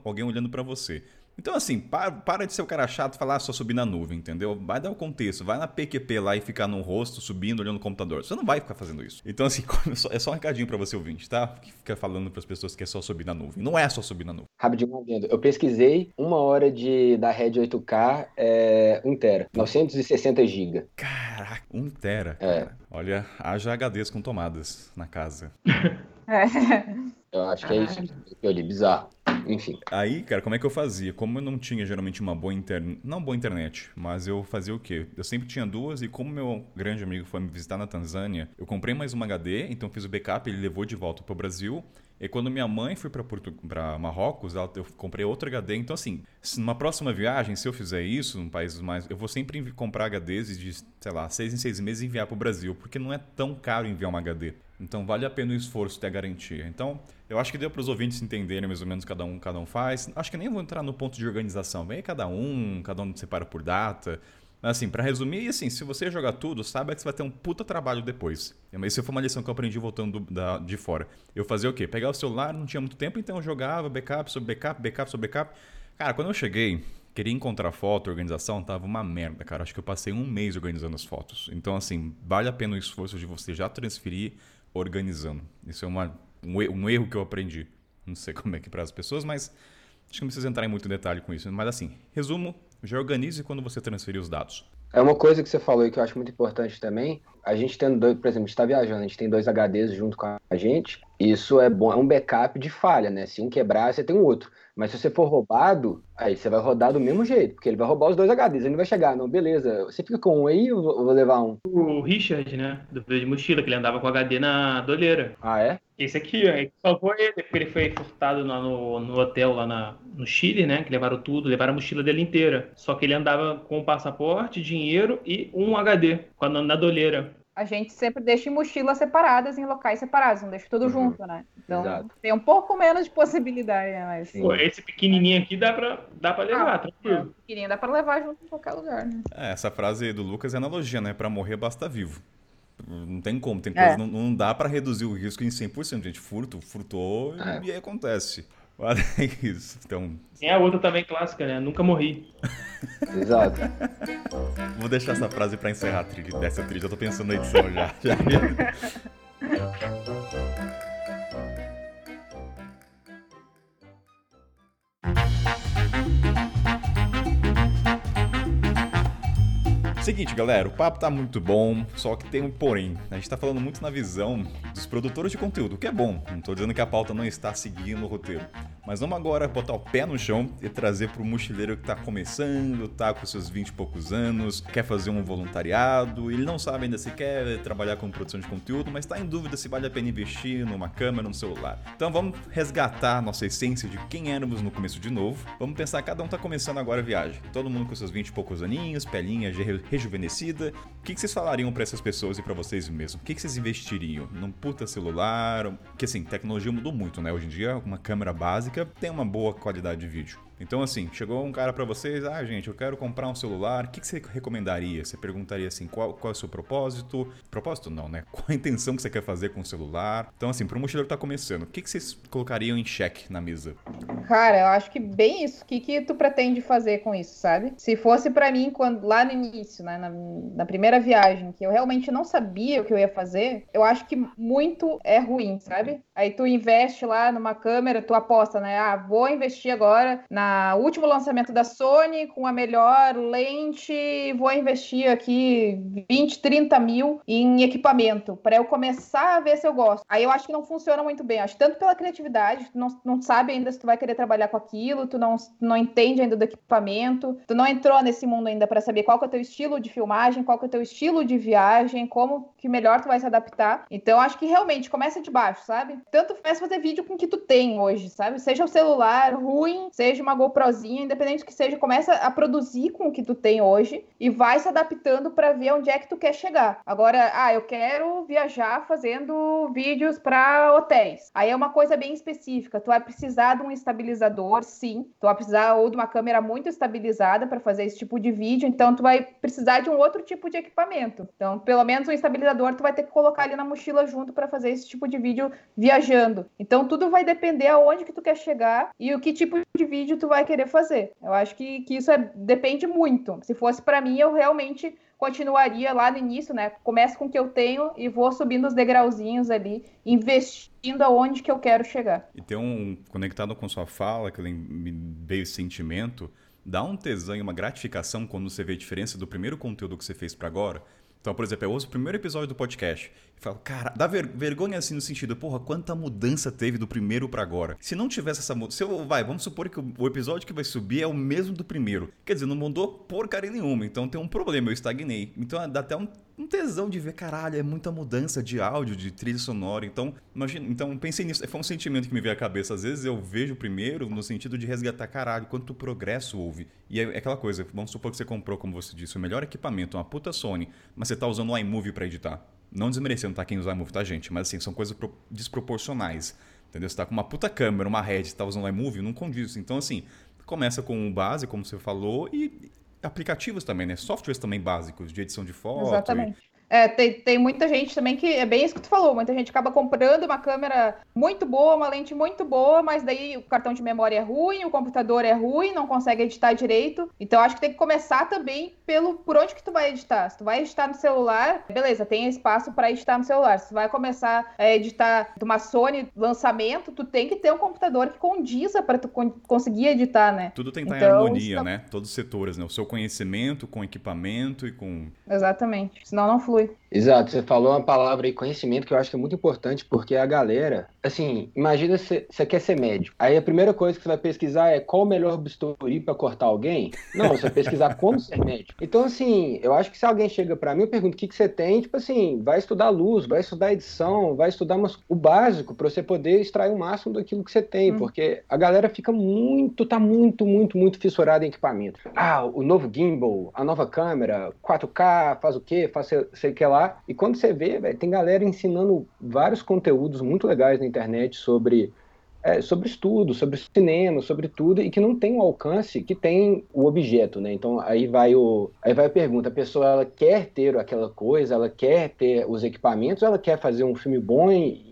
alguém olhando para você. Então, assim, para, para de ser o cara chato e falar ah, só subir na nuvem, entendeu? Vai dar o contexto, vai na PQP lá e ficar no rosto, subindo, olhando no computador. Você não vai ficar fazendo isso. Então, assim, é só um recadinho para você ouvinte, tá? Que fica falando para as pessoas que é só subir na nuvem. Não é só subir na nuvem. Rapidinho, vendo. Eu pesquisei uma hora de da rede 8K é 1 tera, 960 GB. Caraca, 1 tera. É. Olha, haja HDs com tomadas na casa. É. Eu acho que é isso que eu li, bizarro. Enfim. Aí, cara, como é que eu fazia? Como eu não tinha geralmente uma boa internet, não boa internet, mas eu fazia o quê? Eu sempre tinha duas e como meu grande amigo foi me visitar na Tanzânia, eu comprei mais uma HD, então fiz o backup, ele levou de volta para o Brasil. E quando minha mãe foi para Marrocos, eu comprei outro HD. Então, assim, numa próxima viagem, se eu fizer isso, num país mais. Eu vou sempre comprar HDs de, sei lá, seis em seis meses e enviar para o Brasil, porque não é tão caro enviar um HD. Então vale a pena o esforço ter a garantia. Então, eu acho que deu para os ouvintes entenderem mais ou menos cada um cada um faz. Acho que nem vou entrar no ponto de organização. Vem cada um, cada um separa por data. Assim, para resumir, assim, se você jogar tudo, saiba que você vai ter um puta trabalho depois. Mas isso foi uma lição que eu aprendi voltando do, da, de fora. Eu fazia o quê? Pegar o celular, não tinha muito tempo, então eu jogava backup sobre backup, backup sobre backup. Cara, quando eu cheguei, queria encontrar foto, organização, tava uma merda, cara. Acho que eu passei um mês organizando as fotos. Então, assim, vale a pena o esforço de você já transferir organizando. Isso é uma, um, um erro que eu aprendi. Não sei como é que para as pessoas, mas acho que não precisa entrar em muito detalhe com isso. Mas assim, resumo, já organize quando você transferir os dados. É uma coisa que você falou e que eu acho muito importante também. A gente tendo dois, por exemplo, está viajando, a gente tem dois HDs junto com a gente. Isso é bom, é um backup de falha, né? Se um quebrar, você tem um outro. Mas se você for roubado, aí você vai rodar do mesmo jeito, porque ele vai roubar os dois HDs. Ele não vai chegar, não, beleza. Você fica com um aí ou vou levar um? O Richard, né? Do de mochila, que ele andava com HD na doleira. Ah, é? Esse aqui, ó, salvou ele, porque ele foi furtado no, no hotel lá na, no Chile, né? Que levaram tudo, levaram a mochila dele inteira. Só que ele andava com passaporte, dinheiro e um HD, na doleira a gente sempre deixa em mochilas separadas, em locais separados, não deixa tudo uhum. junto, né? Então Exato. tem um pouco menos de possibilidade, né? Mas... Pô, esse pequenininho aqui dá pra, dá pra levar, ah, tranquilo. É, pequenininho dá pra levar junto em qualquer lugar, né? É, essa frase do Lucas é analogia, né? Pra morrer basta vivo. Não tem como, tem coisa, é. não, não, dá para reduzir o risco em 100%, gente. Furto, furtou é. e aí acontece. É isso. Então... Tem a outra também clássica, né? Nunca morri. Exato. Vou deixar essa frase para encerrar a trilha, dessa trilha. Eu tô pensando na edição já. já. Seguinte, galera, o papo tá muito bom, só que tem um porém. A gente tá falando muito na visão dos produtores de conteúdo, o que é bom. Não tô dizendo que a pauta não está seguindo o roteiro. Mas vamos agora botar o pé no chão e trazer pro mochileiro que tá começando, tá com seus 20 e poucos anos, quer fazer um voluntariado, ele não sabe ainda se quer trabalhar com produção de conteúdo, mas tá em dúvida se vale a pena investir numa câmera, no celular. Então vamos resgatar nossa essência de quem éramos no começo de novo. Vamos pensar, cada um tá começando agora a viagem. Todo mundo com seus 20 e poucos aninhos, pelinha, rejuvenescida. O que, vocês falariam para essas pessoas e para vocês mesmos? O que, vocês investiriam? Num puta celular? Que assim, tecnologia mudou muito, né? Hoje em dia, uma câmera básica tem uma boa qualidade de vídeo. Então, assim, chegou um cara para vocês, ah, gente, eu quero comprar um celular, o que, que você recomendaria? Você perguntaria assim, qual, qual é o seu propósito? Propósito não, né? Qual a intenção que você quer fazer com o celular? Então, assim, para um mochileiro que tá começando, o que, que vocês colocariam em xeque na mesa? Cara, eu acho que bem isso. O que, que tu pretende fazer com isso, sabe? Se fosse para mim, quando lá no início, né, na, na primeira viagem, que eu realmente não sabia o que eu ia fazer, eu acho que muito é ruim, sabe? Aí tu investe lá numa câmera, tu aposta, né? Ah, vou investir agora na a o último lançamento da Sony, com a melhor lente, vou investir aqui 20, 30 mil em equipamento, para eu começar a ver se eu gosto. Aí eu acho que não funciona muito bem. Acho tanto pela criatividade, tu não, não sabe ainda se tu vai querer trabalhar com aquilo, tu não, não entende ainda do equipamento, tu não entrou nesse mundo ainda para saber qual que é o teu estilo de filmagem, qual que é o teu estilo de viagem, como que melhor tu vai se adaptar. Então acho que realmente começa de baixo, sabe? Tanto faz fazer vídeo com o que tu tem hoje, sabe? Seja o celular ruim, seja uma GoProzinha, independente do que seja, começa a produzir com o que tu tem hoje e vai se adaptando para ver onde é que tu quer chegar. Agora, ah, eu quero viajar fazendo vídeos para hotéis. Aí é uma coisa bem específica. Tu vai precisar de um estabilizador, sim. Tu vai precisar ou de uma câmera muito estabilizada para fazer esse tipo de vídeo, então tu vai precisar de um outro tipo de equipamento. Então, pelo menos um estabilizador tu vai ter que colocar ali na mochila junto para fazer esse tipo de vídeo viajando. Então, tudo vai depender aonde que tu quer chegar e o que tipo de vídeo tu vai querer fazer. Eu acho que, que isso é, depende muito. Se fosse para mim, eu realmente continuaria lá no início, né? Começo com o que eu tenho e vou subindo os degrauzinhos ali, investindo aonde que eu quero chegar. E tem um conectado com sua fala, que me veio esse sentimento, dá um tesão e uma gratificação quando você vê a diferença do primeiro conteúdo que você fez para agora. Então, por exemplo, eu ouço o primeiro episódio do podcast e falo, cara, dá ver vergonha assim no sentido, porra, quanta mudança teve do primeiro para agora. Se não tivesse essa mudança, vai, vamos supor que o episódio que vai subir é o mesmo do primeiro. Quer dizer, não mudou porcaria nenhuma, então tem um problema, eu estagnei. Então dá até um um tesão de ver, caralho, é muita mudança de áudio, de trilha sonora. Então, imagina, então pensei nisso. Foi um sentimento que me veio à cabeça. Às vezes eu vejo primeiro no sentido de resgatar, caralho, quanto progresso houve. E é aquela coisa, vamos supor que você comprou, como você disse, o melhor equipamento, uma puta Sony, mas você tá usando o iMovie para editar. Não desmerecendo, tá? Quem usa iMovie, tá, gente? Mas assim, são coisas desproporcionais. Entendeu? Você tá com uma puta câmera, uma Red, tá usando iMovie, não condiz. Então, assim, começa com o base, como você falou, e aplicativos também, né? Softwares também básicos de edição de foto. Exatamente. É, tem, tem muita gente também que é bem isso que tu falou. Muita gente acaba comprando uma câmera muito boa, uma lente muito boa, mas daí o cartão de memória é ruim, o computador é ruim, não consegue editar direito. Então acho que tem que começar também pelo por onde que tu vai editar. Se tu vai editar no celular, beleza, tem espaço para editar no celular. Se tu vai começar a editar de uma Sony lançamento, tu tem que ter um computador que condiza para tu con conseguir editar, né? Tudo tem que estar então, em harmonia, né? Todos os setores, né? O seu conhecimento com equipamento e com. Exatamente. Senão não flui flui. Exato, você falou uma palavra aí, conhecimento, que eu acho que é muito importante, porque a galera, assim, imagina você, você quer ser médico. Aí a primeira coisa que você vai pesquisar é qual o melhor bisturi para cortar alguém? Não, você vai pesquisar como ser médico. Então, assim, eu acho que se alguém chega para mim, eu pergunto o que, que você tem, tipo assim, vai estudar luz, vai estudar edição, vai estudar umas, o básico para você poder extrair o máximo daquilo que você tem, hum. porque a galera fica muito, tá muito, muito, muito fissurada em equipamento. Ah, o novo gimbal, a nova câmera, 4K, faz o quê? Faz sei que lá. E quando você vê, véio, tem galera ensinando vários conteúdos muito legais na internet sobre é, sobre estudo, sobre cinema, sobre tudo, e que não tem o alcance que tem o objeto, né? Então aí vai o aí vai a pergunta, a pessoa ela quer ter aquela coisa, ela quer ter os equipamentos, ela quer fazer um filme bom,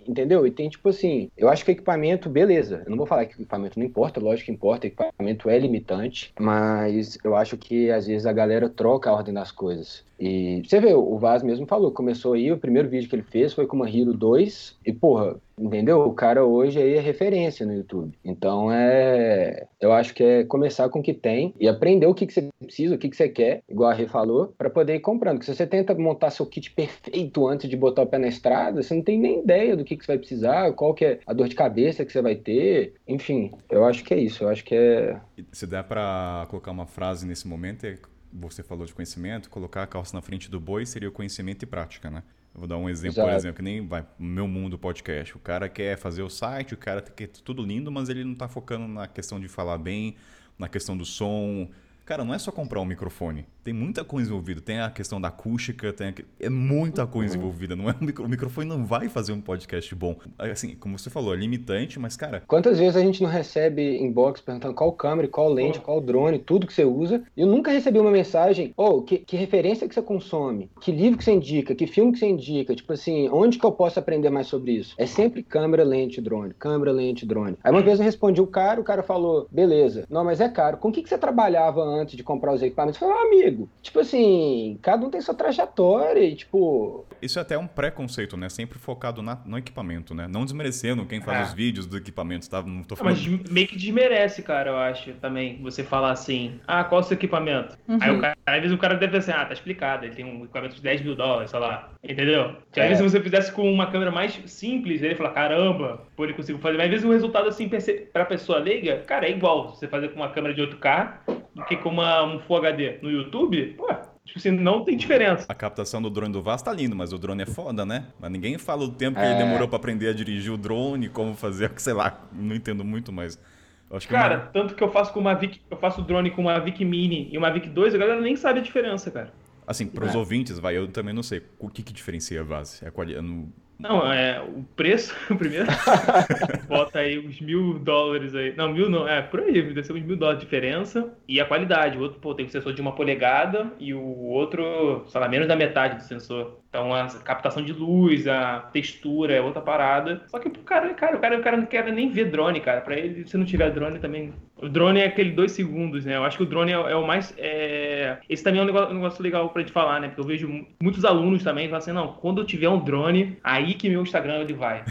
entendeu? E tem tipo assim, eu acho que equipamento, beleza. Eu não vou falar que equipamento não importa, lógico que importa, equipamento é limitante, mas eu acho que às vezes a galera troca a ordem das coisas. E você vê, o Vaz mesmo falou, começou aí, o primeiro vídeo que ele fez foi com uma Hero 2, e porra, entendeu? O cara hoje aí é referência no YouTube. Então é. Eu acho que é começar com o que tem e aprender o que, que você precisa, o que, que você quer, igual a Rê falou, para poder ir comprando. Porque se você tenta montar seu kit perfeito antes de botar o pé na estrada, você não tem nem ideia do que, que você vai precisar, qual que é a dor de cabeça que você vai ter. Enfim, eu acho que é isso. Eu acho que é. Se der para colocar uma frase nesse momento, é você falou de conhecimento, colocar a calça na frente do boi seria o conhecimento e prática, né? Eu vou dar um exemplo, Exato. por exemplo, que nem vai meu mundo podcast. O cara quer fazer o site, o cara quer tudo lindo, mas ele não está focando na questão de falar bem, na questão do som. Cara, não é só comprar um microfone tem muita coisa envolvida. Tem a questão da acústica, tem a... é muita coisa uhum. envolvida. Não é um micro... O microfone não vai fazer um podcast bom. Assim, como você falou, é limitante, mas, cara. Quantas vezes a gente não recebe inbox perguntando qual câmera, qual lente, qual drone, tudo que você usa. E eu nunca recebi uma mensagem, oh, que, que referência que você consome, que livro que você indica, que filme que você indica, tipo assim, onde que eu posso aprender mais sobre isso? É sempre câmera, lente, drone, câmera, lente, drone. Aí uma vez eu respondi o cara, o cara falou, beleza, não, mas é caro. Com o que, que você trabalhava antes de comprar os equipamentos. Eu falei, ah, amigo, tipo assim, cada um tem sua trajetória e, tipo. Isso é até um preconceito, né? Sempre focado na, no equipamento, né? Não desmerecendo quem faz É. os vídeos do equipamento, tá? Não tô falando. Mas meio que desmerece, cara, eu acho, também. Você falar assim, ah, qual é o seu equipamento? Uhum. Aí o cara, às vezes o cara deve pensar, ah, tá explicado, ele tem um equipamento de 10 mil dólares, sei lá. Entendeu? Que às É. vezes se você fizesse com uma câmera mais simples, ele fala, caramba, pô, ele conseguiu fazer. Mas às vezes o resultado, assim, pra pessoa leiga, cara, é igual você fazer com uma câmera de 8K do que com uma, um Full HD no YouTube, pô, tipo assim, não tem diferença. A captação do drone do Vaz tá lindo, mas o drone é foda, né? Mas ninguém fala o tempo que É. ele demorou pra aprender a dirigir o drone, como fazer, sei lá, não entendo muito, mas. que Cara, uma- tanto que eu faço com uma Vic, eu faço drone com uma Vic Mini e uma Vic 2, a galera nem sabe a diferença, cara. assim, pros É. ouvintes, vai, eu também não sei. O que que diferencia a Vaz? É a qualidade. no- Não, é o preço, primeiro. Bota aí uns mil dólares aí. Não, mil não, é por aí, deve ser uns mil dólares de diferença. E a qualidade. O outro, pô, tem um sensor de uma polegada e o outro, sei lá, menos da metade do sensor. Então a captação de luz, a textura é outra parada. Só que pro cara, cara, o cara, o cara não quer nem ver drone, cara. Pra ele, se não tiver drone também. O drone é aquele dois segundos, né? Eu acho que o drone é, é o mais. é, Esse também é um negócio, um negócio legal pra gente falar, né? Porque eu vejo mu- muitos alunos também falam assim: não, quando eu tiver um drone, aí que meu Instagram ele vai.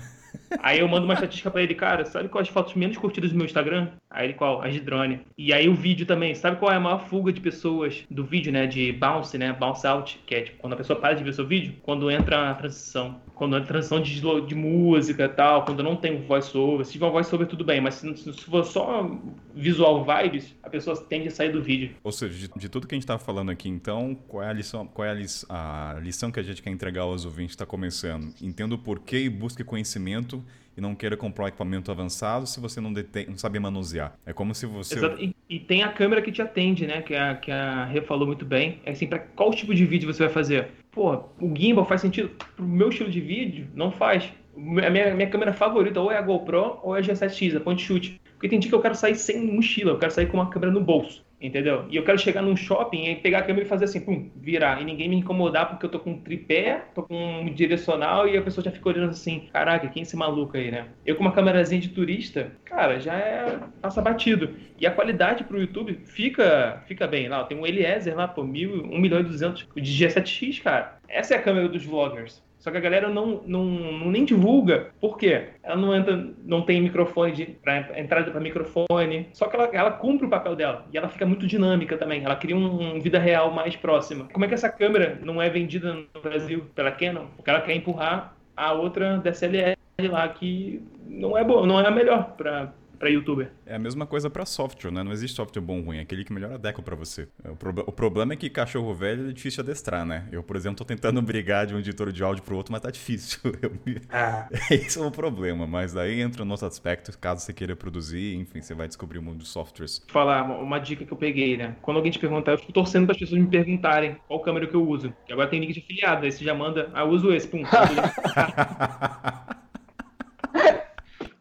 Aí eu mando uma estatística pra ele, cara, sabe quais as fotos menos curtidas do meu Instagram? Aí ele, qual? As de drone. E aí o vídeo também, sabe qual é a maior fuga de pessoas do vídeo, né? De bounce, né? Bounce out, que é tipo, quando a pessoa para de ver seu vídeo, quando entra a transição. Quando entra a transição de, de música e tal, quando não tem um voice-over. Se tiver um voice-over, tudo bem, mas se, se for só visual vibes, a pessoa tende a sair do vídeo. Ou seja, de, de tudo que a gente tá falando aqui, então, qual é a lição, qual é a, a lição que a gente quer entregar aos ouvintes está começando? Entenda o porquê e busque conhecimento e não queira comprar um equipamento avançado se você não, detém, não sabe manusear. É como se você. Exato. E, e tem a câmera que te atende, né? Que a, que a Rê falou muito bem. É assim, pra qual tipo de vídeo você vai fazer? Pô, o gimbal faz sentido? Pro meu estilo de vídeo, não faz. A minha, minha câmera favorita ou é a GoPro ou é a G7X, a point shoot. Porque tem dia que eu quero sair sem mochila, eu quero sair com uma câmera no bolso. Entendeu? E eu quero chegar num shopping e pegar a câmera e fazer assim, pum, virar. E ninguém me incomodar porque eu tô com um tripé, tô com um direcional e a pessoa já fica olhando assim, caraca, quem é esse maluco aí, né? Eu com uma câmerazinha de turista, cara, já é passa batido. E a qualidade pro YouTube fica, fica bem. Lá, tem um Eliezer lá, pô, mil, 1 milhão e 200 de G7X, cara. Essa é a câmera dos vloggers. Só que a galera não, não, não nem divulga. Por quê? Ela não entra, não tem microfone de pra, entrada para microfone. Só que ela, ela cumpre o papel dela. E ela fica muito dinâmica também. Ela cria um, um vida real mais próxima. Como é que essa câmera não é vendida no Brasil pela Canon? Porque ela quer empurrar a outra DSLR lá que não é boa, não é a melhor para para youtuber. É a mesma coisa para software, né? Não existe software bom ou ruim, é aquele que melhor adequa para você. O, prob- o problema é que cachorro velho é difícil de adestrar, né? Eu, por exemplo, tô tentando brigar de um editor de áudio pro outro, mas tá difícil. Eu Ah, Esse é um problema, mas daí entra o nosso aspecto, caso você queira produzir, enfim, você vai descobrir o mundo dos softwares. Falar uma, dica que eu peguei, né? Quando alguém te perguntar, eu fico torcendo para as pessoas me perguntarem qual câmera que eu uso. Que agora tem link de afiliado, aí você já manda, ah, eu uso esse, pum.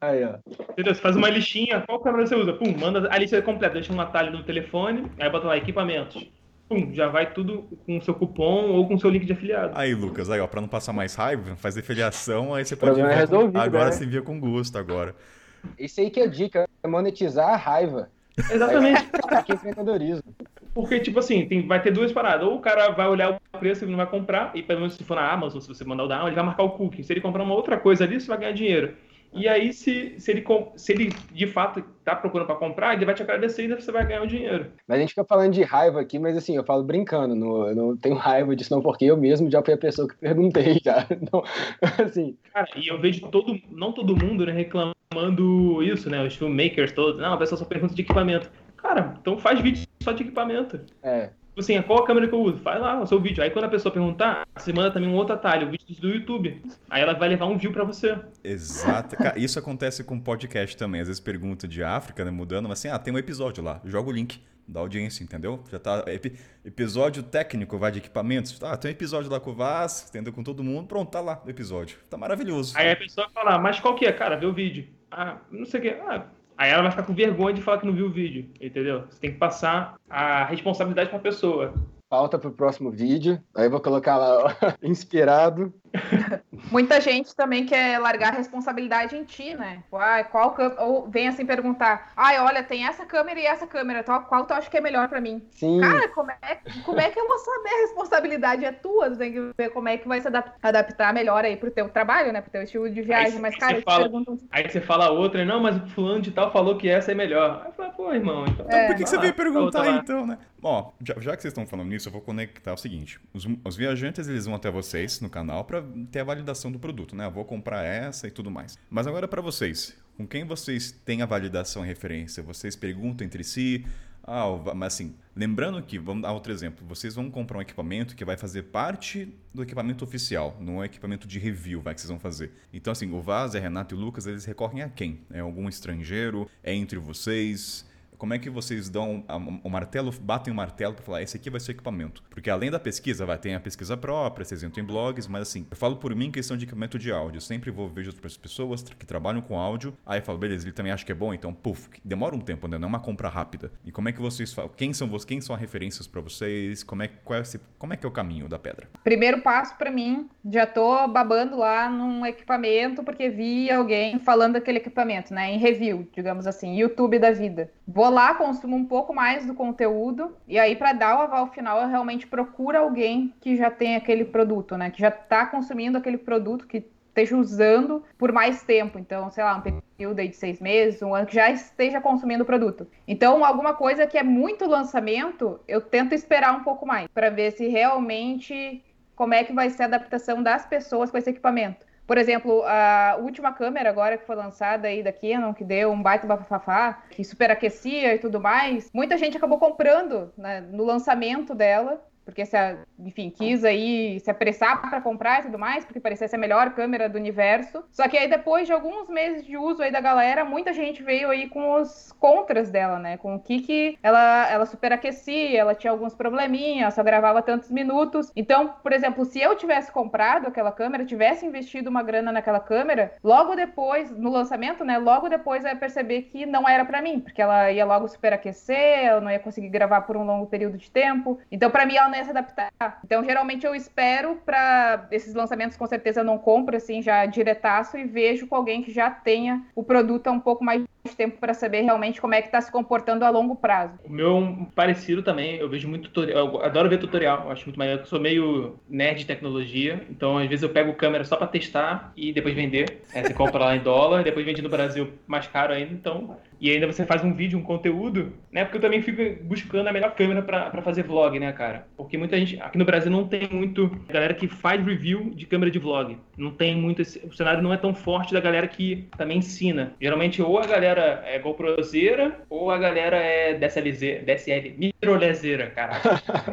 Aí, ó. Entendeu? Você faz uma listinha, qual câmera você usa? Pum, manda a lista completa, deixa um atalho no telefone, aí bota lá, equipamentos. Pum, já vai tudo com o seu cupom ou com o seu link de afiliado. Aí, Lucas, aí, ó, pra não passar mais raiva, fazer filiação, aí você pode problema é com- resolvido, Agora né? você envia com gosto agora. Isso aí que é dica, é monetizar a raiva. Exatamente. Aqui é empreendedorismo. Porque, tipo assim, tem, vai ter duas paradas. Ou o cara vai olhar o preço e não vai comprar, e pelo menos se for na Amazon, se você mandar o da Amazon, ele vai marcar o cookie. Se ele comprar uma outra coisa ali, você vai ganhar dinheiro. E aí, se, se, ele, se ele de fato tá procurando para comprar, ele vai te agradecer e você vai ganhar o dinheiro. Mas a gente fica falando de raiva aqui, mas assim, eu falo brincando, não, eu não tenho raiva disso não, porque eu mesmo já fui a pessoa que perguntei já. Então, assim, Cara, e eu vejo todo, não todo mundo, né, reclamando isso, né? Os filmmakers todos. Não, a pessoa só pergunta de equipamento. Cara, então faz vídeo só de equipamento. é, assim, qual a câmera que eu uso? Faz lá o seu vídeo. Aí quando a pessoa perguntar, você manda também um outro atalho, o vídeo do YouTube. Aí ela vai levar um view pra você. Exato. Isso acontece com podcast também. Às vezes pergunta de África, né, mudando, mas assim, ah, tem um episódio lá, joga o link da audiência, entendeu? Já tá. epi- episódio técnico, vai de equipamentos. Ah, tem um episódio lá com o Vaz, entendeu? Com todo mundo, pronto, tá lá o episódio. Tá maravilhoso. Aí a pessoa vai falar, mas qual que é? Cara, vê o vídeo. Ah, não sei o que. Ah, aí ela vai ficar com vergonha de falar que não viu o vídeo, entendeu? Você tem que passar a responsabilidade pra pessoa. pauta pro próximo vídeo. Aí eu vou colocar lá, ó, inspirado Muita gente também quer largar a responsabilidade em ti, né? Ah, qual Ou vem assim perguntar: ai, olha, tem essa câmera e essa câmera, qual tu acha que é melhor para mim? Sim. Cara, como é, como é que eu vou saber? A responsabilidade é tua, tu tem que ver como é que vai se adaptar melhor aí pro teu trabalho, né? Pro teu estilo de viagem. Aí, Mas, cara, você fala, perguntam... aí você fala outra, não, mas o fulano de tal falou que essa é melhor. Aí eu falo, pô, irmão, então. então por que, que você veio perguntar então, né? Bom, já, já, que vocês estão falando nisso, eu vou conectar o seguinte: os, os viajantes eles vão até vocês no canal para ter a validação do produto, né? Eu vou comprar essa e tudo mais. Mas agora para vocês, com quem vocês têm a validação e referência? Vocês perguntam entre si? Ah, mas assim, lembrando que, vamos dar outro exemplo, vocês vão comprar um equipamento que vai fazer parte do equipamento oficial, não é equipamento de review vai, que vocês vão fazer. Então, assim, o Vaz, Renato e o Lucas, eles recorrem a quem? É algum estrangeiro? É entre vocês? Como é que vocês dão o martelo, batem o martelo para falar, esse aqui vai ser o equipamento? Porque além da pesquisa, vai ter a pesquisa própria, vocês entram em blogs, mas assim, eu falo por mim questão de equipamento de áudio. Eu sempre vou ver outras pessoas que trabalham com áudio, aí eu falo, beleza, ele também acha que é bom, então, puf, demora um tempo, né? Não é uma compra rápida. E como é que vocês falam? Quem são vocês? Quem são as referências para vocês? Como é, qual é, como é que é o caminho da pedra? Primeiro passo para mim, já tô babando lá num equipamento porque vi alguém falando daquele equipamento, né? Em review, digamos assim, YouTube da vida. Vou lá, consumo um pouco mais do conteúdo, e aí, para dar o aval final, eu realmente procuro alguém que já tem aquele produto, né? Que já está consumindo aquele produto, que esteja usando por mais tempo. Então, sei lá, um período aí de seis meses, um ano, que já esteja consumindo o produto. Então, alguma coisa que é muito lançamento, eu tento esperar um pouco mais, para ver se realmente como é que vai ser a adaptação das pessoas com esse equipamento. Por exemplo, a última câmera agora que foi lançada aí da Canon, que deu um baita bafafá, que superaquecia e tudo mais, muita gente acabou comprando né, no lançamento dela porque se, enfim, quis aí se apressar para comprar e tudo mais, porque parecia ser a melhor câmera do universo. Só que aí depois de alguns meses de uso aí da galera, muita gente veio aí com os contras dela, né? Com o que que ela, ela superaquecia, ela tinha alguns probleminhas, só gravava tantos minutos. Então, por exemplo, se eu tivesse comprado aquela câmera, tivesse investido uma grana naquela câmera, logo depois, no lançamento, né? Logo depois eu ia perceber que não era para mim, porque ela ia logo superaquecer, eu não ia conseguir gravar por um longo período de tempo. Então, para mim, ela ia se adaptar. Então, geralmente eu espero para esses lançamentos, com certeza eu não compro assim já diretaço e vejo com alguém que já tenha o produto há um pouco mais tempo para saber realmente como é que está se comportando a longo prazo. O meu parecido também, eu vejo muito tutorial, eu adoro ver tutorial, acho muito maneiro, eu sou meio nerd de tecnologia, então às vezes eu pego câmera só para testar e depois vender. É, você compra lá em dólar, depois vende no Brasil mais caro ainda, então e ainda você faz um vídeo, um conteúdo, né? Porque eu também fico buscando a melhor câmera para fazer vlog, né, cara? Porque muita gente, aqui no Brasil não tem muito galera que faz review de câmera de vlog. Não tem muito, esse, o cenário não é tão forte da galera que também ensina. Geralmente ou a galera é GoProzeira ou a galera é DSLZ, DSL, mirrorlesszeira, cara.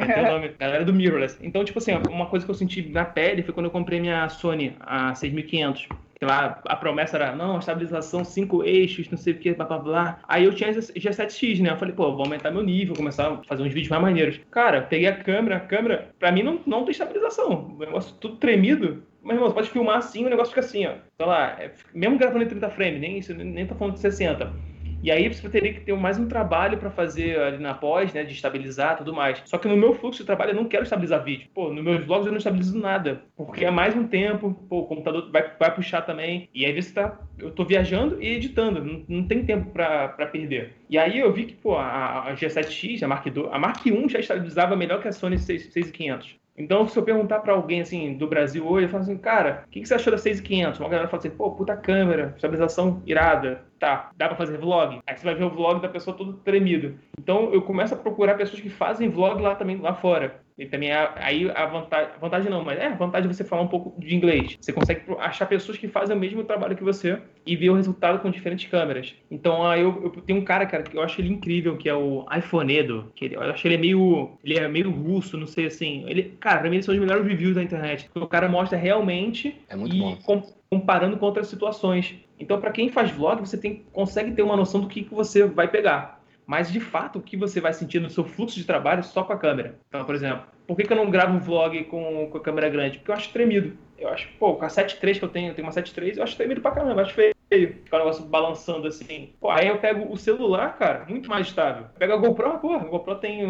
É o nome, galera do mirrorless. Então, tipo assim, uma coisa que eu senti na pele foi quando eu comprei minha Sony a 6500 lá a promessa era, não, estabilização, cinco eixos, não sei o que, blá blá blá. Aí eu tinha G7X, né? Eu falei, pô, vou aumentar meu nível, começar a fazer uns vídeos mais maneiros. Cara, peguei a câmera, a câmera, pra mim não, não tem estabilização. O negócio tudo tremido. Mas, irmão, você pode filmar assim, o negócio fica assim, ó. Sei lá, é, mesmo gravando em 30 frames, nem isso, nem tô falando de 60 e aí você teria que ter mais um trabalho para fazer ali na pós, né, de estabilizar tudo mais. Só que no meu fluxo de trabalho eu não quero estabilizar vídeo. Pô, nos meus vlogs eu não estabilizo nada, porque é mais um tempo, pô, o computador vai, vai puxar também. E aí você tá, eu tô viajando e editando, não, não tem tempo para perder. E aí eu vi que, pô, a, a G7X, a Mark II, a Mark I já estabilizava melhor que a Sony 6500. Então, se eu perguntar para alguém assim do Brasil hoje, eu falo assim, cara, o que, que, você achou da 6500? Uma galera fala assim, pô, puta câmera, estabilização irada, tá, dá para fazer vlog? Aí você vai ver o vlog da pessoa todo tremido. Então, eu começo a procurar pessoas que fazem vlog lá também, lá fora. E também é, aí a vantagem, vantagem não, mas é a vantagem de você falar um pouco de inglês. Você consegue achar pessoas que fazem o mesmo trabalho que você e ver o resultado com diferentes câmeras. Então aí eu, eu tenho um cara, cara, que eu acho ele incrível, que é o iPhoneedo, que ele, eu acho ele é meio, ele é meio russo, não sei assim. Ele, cara, pra mim eles são os melhores reviews da internet. O cara mostra realmente é muito e com, comparando com outras situações. Então, para quem faz vlog, você tem, consegue ter uma noção do que, que você vai pegar mas de fato o que você vai sentir no seu fluxo de trabalho só com a câmera. Então, por exemplo, por que, que eu não gravo um vlog com, com a câmera grande? Porque eu acho tremido. Eu acho, pô, com a 7.3 que eu tenho, eu tenho uma 7.3, eu acho tremido pra caramba, eu acho feio. Ficar o negócio balançando assim. Pô, aí eu pego o celular, cara, muito mais estável. Pega a GoPro, pô, a GoPro tem.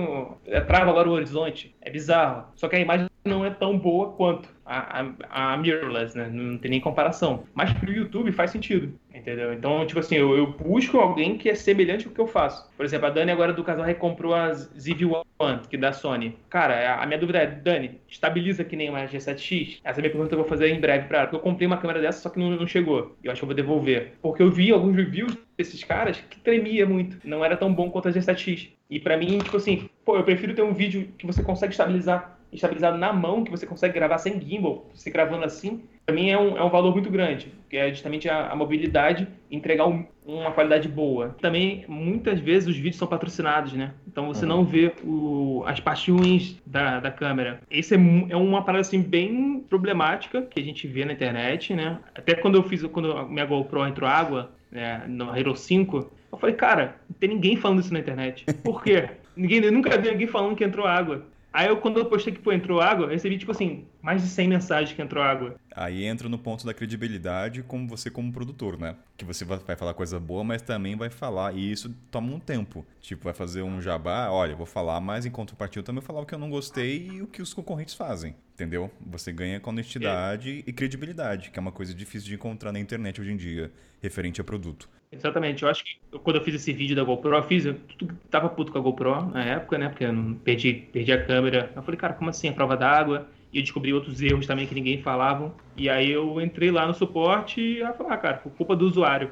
É, trava agora o horizonte. É bizarro. Só que a imagem não é tão boa quanto a, a, a mirrorless, né? Não tem nem comparação. Mas pro YouTube faz sentido, entendeu? Então, tipo assim, eu, eu busco alguém que é semelhante ao que eu faço. Por exemplo, a Dani agora do casal recomprovou a ZV-1, que é da Sony. Cara, a minha dúvida é, Dani, estabiliza que nem uma G7X? Essa é a minha pergunta que eu vou fazer em breve pra ela. Porque eu comprei uma câmera dessa, só que não, não chegou. E eu acho que eu vou devolver. Porque eu vi alguns reviews desses caras que tremia muito. Não era tão bom quanto a G7X. E pra mim, tipo assim, pô, eu prefiro ter um vídeo que você consegue estabilizar estabilizado na mão, que você consegue gravar sem gimbal, você gravando assim, para mim é um, é um valor muito grande, que é justamente a, a mobilidade entregar um, uma qualidade boa. Também, muitas vezes, os vídeos são patrocinados, né? Então você uhum. não vê o, as partes ruins da, da câmera. Isso é, é uma parada, assim, bem problemática que a gente vê na internet, né? Até quando eu fiz, quando a minha GoPro entrou água, né, no Hero 5, eu falei, cara, não tem ninguém falando isso na internet. Por quê? ninguém, eu nunca vi ninguém falando que entrou água. Aí eu, quando eu postei que pô, entrou água, eu recebi, tipo assim, mais de 100 mensagens que entrou água. Aí entra no ponto da credibilidade como você como produtor, né? Que você vai falar coisa boa, mas também vai falar, e isso toma um tempo. Tipo, vai fazer um jabá, olha, vou falar, mas em contrapartida também vou falar o que eu não gostei e o que os concorrentes fazem, entendeu? Você ganha com honestidade é. e credibilidade, que é uma coisa difícil de encontrar na internet hoje em dia, referente a produto. Exatamente. Eu acho que quando eu fiz esse vídeo da GoPro, eu fiz, eu tava puto com a GoPro na época, né? Porque eu não perdi, perdi a câmera. Eu falei, cara, como assim? A prova d'água? E eu descobri outros erros também que ninguém falava. E aí eu entrei lá no suporte e ela falou, ah, cara, por culpa do usuário.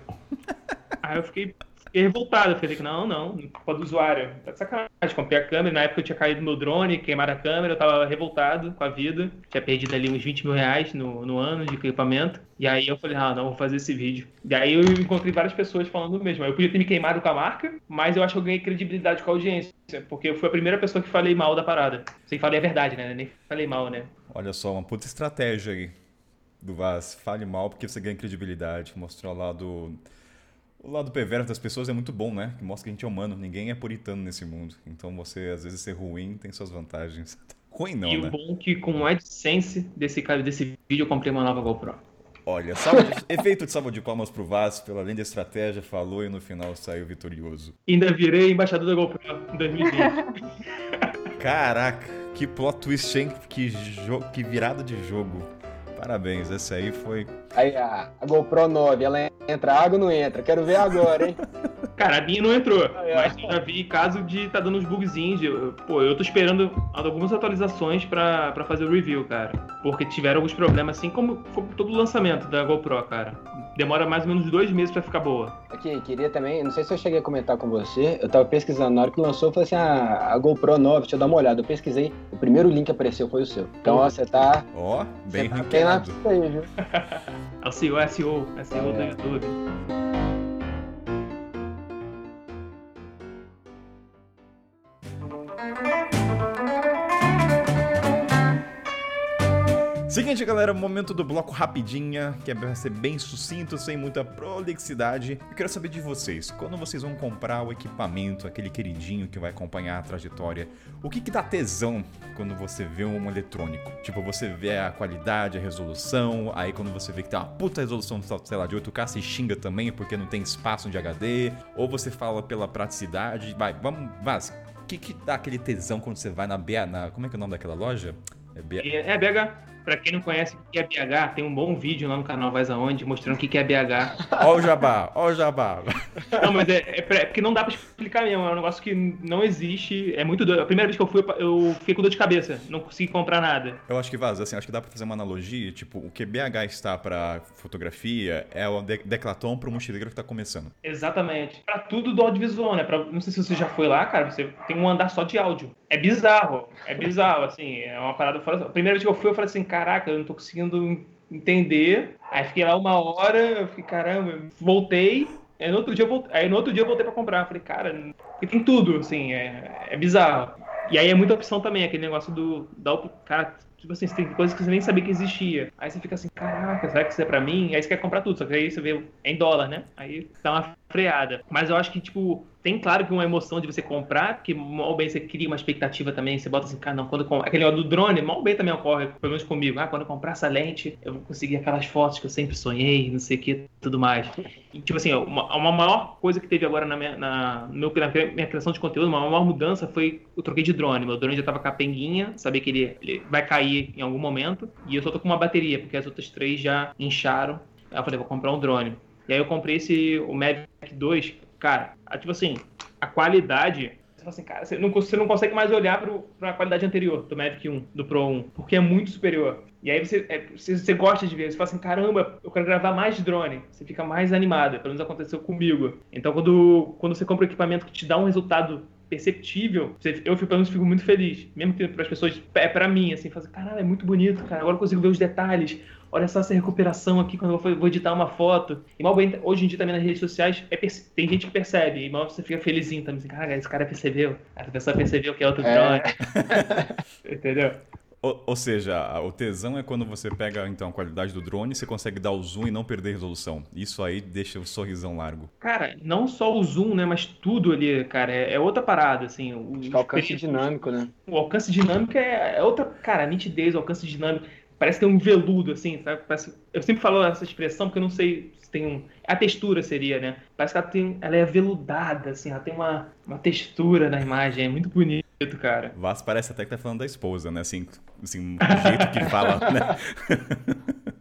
aí eu fiquei fiquei revoltado. Eu falei não, não, culpa do usuário. Tá de sacanagem. Comprei a câmera, na época eu tinha caído meu drone, queimaram a câmera, eu tava revoltado com a vida. Tinha perdido ali uns 20 mil reais no, no ano de equipamento. E aí eu falei, ah, não, vou fazer esse vídeo. E aí eu encontrei várias pessoas falando o mesmo. Eu podia ter me queimado com a marca, mas eu acho que eu ganhei credibilidade com a audiência. Porque eu fui a primeira pessoa que falei mal da parada. Sem falar a verdade, né? Nem falei mal, né? Olha só, uma puta estratégia aí do Vaz. Fale mal porque você ganha credibilidade. Mostrou lá do o lado perverso das pessoas é muito bom, né? Que mostra que a gente é humano, ninguém é puritano nesse mundo. Então você, às vezes, ser ruim tem suas vantagens. Ruim não, e né? E o bom é que com o AdSense desse, cara, desse vídeo eu comprei uma nova GoPro. Olha, de... efeito de salva de palmas pro Vasco pela linda estratégia, falou e no final saiu vitorioso. Ainda virei embaixador da GoPro em 2020. Caraca, que plot twist, hein? Que, jo... que virada de jogo. Parabéns, essa aí foi. Aí a, a GoPro 9, ela entra água ou não entra? Quero ver agora, hein? Cara, a minha não entrou, mas eu já vi caso de tá dando uns bugzinhos. De, pô, eu tô esperando algumas atualizações pra, pra fazer o review, cara. Porque tiveram alguns problemas, assim como, como todo o lançamento da GoPro, cara demora mais ou menos dois meses para ficar boa. Aqui, queria também, não sei se eu cheguei a comentar com você, eu tava pesquisando, na hora que lançou, eu falei assim, ah, a GoPro 9, deixa eu dar uma olhada. Eu pesquisei, o primeiro link que apareceu foi o seu. Então, ó, você tá... Ó, bem tá bem lá aí, viu? é o CEO, SEO, SEO é. do YouTube. Seguinte, galera, momento do bloco rapidinha, que é pra ser bem sucinto, sem muita prolixidade. Eu quero saber de vocês, quando vocês vão comprar o equipamento, aquele queridinho que vai acompanhar a trajetória, o que que dá tesão quando você vê um eletrônico? Tipo, você vê a qualidade, a resolução, aí quando você vê que tem uma puta resolução, sei lá, de 8K, você xinga também porque não tem espaço de HD, ou você fala pela praticidade, vai, vamos, Vaz, o que que dá aquele tesão quando você vai na BH, como é que é o nome daquela loja? É, BH. é, é BH. Pra quem não conhece o que é BH, tem um bom vídeo lá no canal Vais Aonde mostrando o que é BH. Ó o jabá, ó o jabá. Não, mas é, é, é, porque não dá pra explicar mesmo, é um negócio que não existe, é muito doido. A primeira vez que eu fui, eu fiquei com dor de cabeça, não consegui comprar nada. Eu acho que, Vaz, assim, acho que dá pra fazer uma analogia, tipo, o que BH está pra fotografia é o de Declaton pro mochileiro que tá começando. Exatamente. Pra tudo do audiovisual, né? Pra, não sei se você já foi lá, cara, você tem um andar só de áudio. É bizarro, é bizarro, assim, é uma parada fora. A primeira vez que eu fui, eu falei assim, caraca, eu não tô conseguindo entender. Aí fiquei lá uma hora, eu fiquei, caramba, voltei. Aí no outro dia eu voltei, aí no outro dia eu voltei pra comprar. Falei, cara, tem tudo, assim, é, é bizarro. E aí é muita opção também, aquele negócio do. Da, cara, tipo assim, tem coisas que você nem sabia que existia. Aí você fica assim, caraca, será que isso é pra mim? Aí você quer comprar tudo, só que aí você vê é em dólar, né? Aí dá uma freada. Mas eu acho que, tipo, tem claro que uma emoção de você comprar, que mal bem você cria uma expectativa também, você bota assim, cara, não, quando aquele negócio do drone, mal bem também ocorre, pelo menos comigo, ah, quando eu comprar essa lente, eu vou conseguir aquelas fotos que eu sempre sonhei, não sei o que, tudo mais. E, tipo assim, uma, uma maior coisa que teve agora na minha, na, meu, na minha criação de conteúdo, uma maior mudança foi eu troquei de drone. Meu drone já tava capenguinha, sabia que ele, ele vai cair em algum momento, e eu só tô com uma bateria, porque as outras três já incharam. Aí eu falei, vou comprar um drone. E aí eu comprei esse, o Mavic 2, cara, tipo assim, a qualidade assim, cara, você não, você não consegue mais olhar para a qualidade anterior do Mavic 1, do Pro 1, porque é muito superior. E aí você, é, você, você, gosta de ver, você fala assim, caramba, eu quero gravar mais drone. Você fica mais animado, pelo menos aconteceu comigo. Então quando, quando você compra um equipamento que te dá um resultado perceptível, eu pelo menos fico muito feliz. Mesmo que para as pessoas, é para mim, assim, fazer, caralho, é muito bonito, cara. Agora eu consigo ver os detalhes. Olha só essa recuperação aqui quando eu vou editar uma foto. E mal bem, hoje em dia também nas redes sociais, é, tem gente que percebe. E mal você fica felizinho também. Assim, cara, esse cara percebeu. Essa pessoa percebeu que é outro drone. É. Entendeu? Ou, ou, seja, o tesão é quando você pega então a qualidade do drone, você consegue dar o zoom e não perder resolução. Isso aí deixa o sorrisão largo. Cara, não só o zoom, né, mas tudo ali, cara, é, é outra parada, assim. O, o alcance dinâmico, né? O alcance dinâmico é, é outra, cara, a nitidez, o alcance dinâmico. Parece ter um veludo, assim, sabe? Parece, eu sempre falo essa expressão porque eu não sei se tem um. A textura seria, né? Parece que ela, tem, ela é veludada, assim, ela tem uma, uma textura na imagem, é muito bonito cara. Vaz parece até que tá falando da esposa, né? Assim, assim do jeito que fala, né?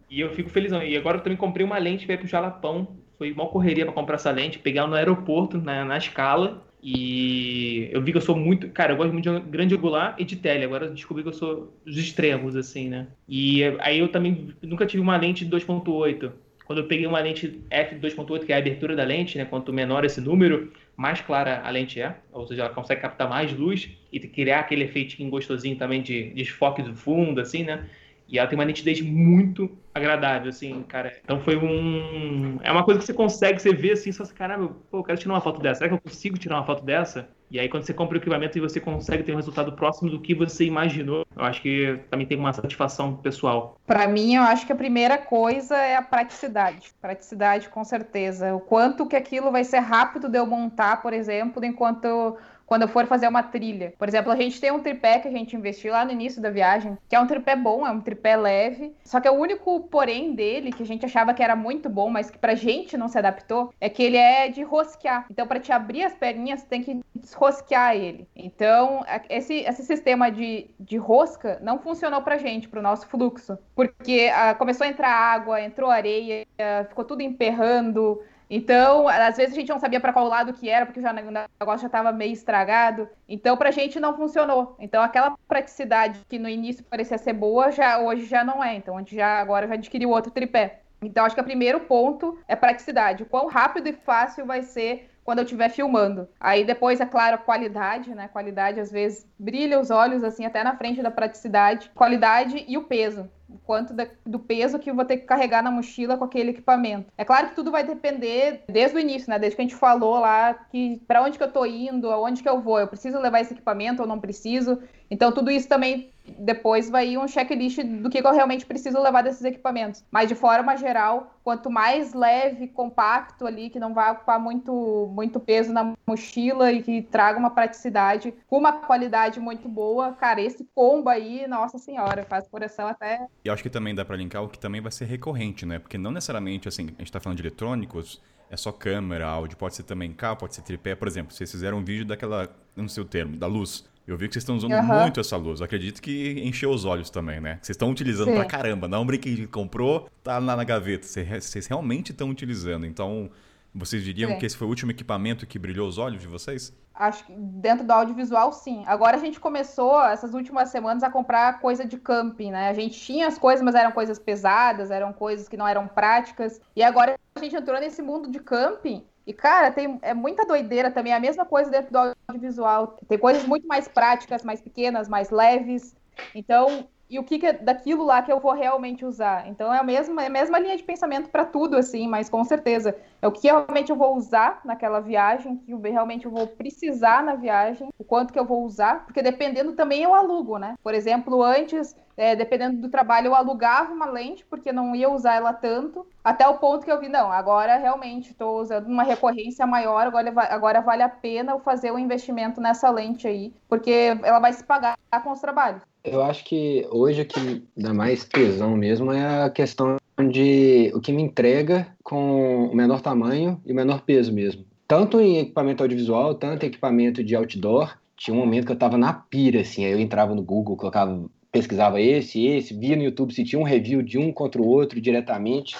e eu fico felizão. E agora eu também comprei uma lente para ir pro Jalapão. Foi mal correria para comprar essa lente, pegar ela no aeroporto, na, na escala. E eu vi que eu sou muito. Cara, eu gosto muito de grande angular e de tele. Agora descobri que eu sou dos extremos, assim, né? E aí eu também nunca tive uma lente de 2.8. Quando eu peguei uma lente f2.8, que é a abertura da lente, né? Quanto menor esse número, mais clara a lente é, ou seja, ela consegue captar mais luz e criar aquele efeitinho gostosinho também de desfoque do fundo, assim, né? E ela tem uma nitidez muito agradável, assim, cara. Então foi um. É uma coisa que você consegue, você vê assim, só assim, caramba, pô, eu quero tirar uma foto dessa. Será que eu consigo tirar uma foto dessa? E aí, quando você compra o equipamento e você consegue ter um resultado próximo do que você imaginou, eu acho que também tem uma satisfação pessoal. Para mim, eu acho que a primeira coisa é a praticidade. Praticidade, com certeza. O quanto que aquilo vai ser rápido de eu montar, por exemplo, enquanto quando eu for fazer uma trilha. Por exemplo, a gente tem um tripé que a gente investiu lá no início da viagem, que é um tripé bom, é um tripé leve. Só que o único porém dele, que a gente achava que era muito bom, mas que pra gente não se adaptou, é que ele é de rosquear. Então, para te abrir as perninhas, tem que desrosquear ele. Então, esse, esse sistema de, de rosca não funcionou pra gente, pro nosso fluxo. Porque uh, começou a entrar água, entrou areia, ficou tudo emperrando. Então, às vezes a gente não sabia para qual lado que era, porque já, o negócio já estava meio estragado. Então, para a gente não funcionou. Então, aquela praticidade que no início parecia ser boa, já hoje já não é. Então, a gente já agora já adquiriu outro tripé. Então, acho que o primeiro ponto é praticidade. O quão rápido e fácil vai ser quando eu estiver filmando. Aí depois, é claro, a qualidade, né? Qualidade às vezes brilha os olhos assim até na frente da praticidade. Qualidade e o peso o quanto da, do peso que eu vou ter que carregar na mochila com aquele equipamento. É claro que tudo vai depender desde o início, né? Desde que a gente falou lá que para onde que eu tô indo, aonde que eu vou, eu preciso levar esse equipamento ou não preciso. Então tudo isso também depois vai ir um checklist do que eu realmente preciso levar desses equipamentos. Mas de forma geral, quanto mais leve, compacto ali, que não vai ocupar muito, muito peso na mochila e que traga uma praticidade com uma qualidade muito boa, cara, esse combo aí, nossa senhora, faz coração até. E acho que também dá para linkar o que também vai ser recorrente, né? Porque não necessariamente, assim, a gente tá falando de eletrônicos, é só câmera, áudio, pode ser também carro, pode ser tripé, por exemplo, vocês fizeram um vídeo daquela, não sei o termo, da luz. Eu vi que vocês estão usando uhum. muito essa luz. Eu acredito que encheu os olhos também, né? Vocês estão utilizando Sim. pra caramba. Não é um brinquedo que comprou, tá lá na gaveta. Vocês realmente estão utilizando. Então, vocês diriam que esse foi o último equipamento que brilhou os olhos de vocês? Acho que dentro do audiovisual, sim. Agora a gente começou, essas últimas semanas, a comprar coisa de camping, né? A gente tinha as coisas, mas eram coisas pesadas, eram coisas que não eram práticas. E agora a gente entrou nesse mundo de camping e, cara, tem, é muita doideira também. É a mesma coisa dentro do audiovisual. Tem coisas muito mais práticas, mais pequenas, mais leves. Então, e o que, que, é daquilo lá que eu vou realmente usar. Então é a mesma, é a mesma linha de pensamento para tudo, assim, mas com certeza é o que realmente eu vou usar naquela viagem, que realmente eu vou precisar na viagem, o quanto que eu vou usar, porque dependendo também eu alugo, né? Por exemplo, antes, é, dependendo do trabalho, eu alugava uma lente, porque não ia usar ela tanto, até o ponto que eu vi, não, agora realmente estou usando uma recorrência maior, agora, agora vale a pena eu fazer o um investimento nessa lente aí, porque ela vai se pagar com os trabalhos. Eu acho que hoje o que dá mais tesão mesmo é a questão de o que me entrega com o menor tamanho e o menor peso mesmo. Tanto em equipamento audiovisual, tanto em equipamento de outdoor. Tinha um momento que eu tava na pira, assim, aí eu entrava no Google, colocava, pesquisava esse, esse, via no YouTube se tinha um review de um contra o outro diretamente,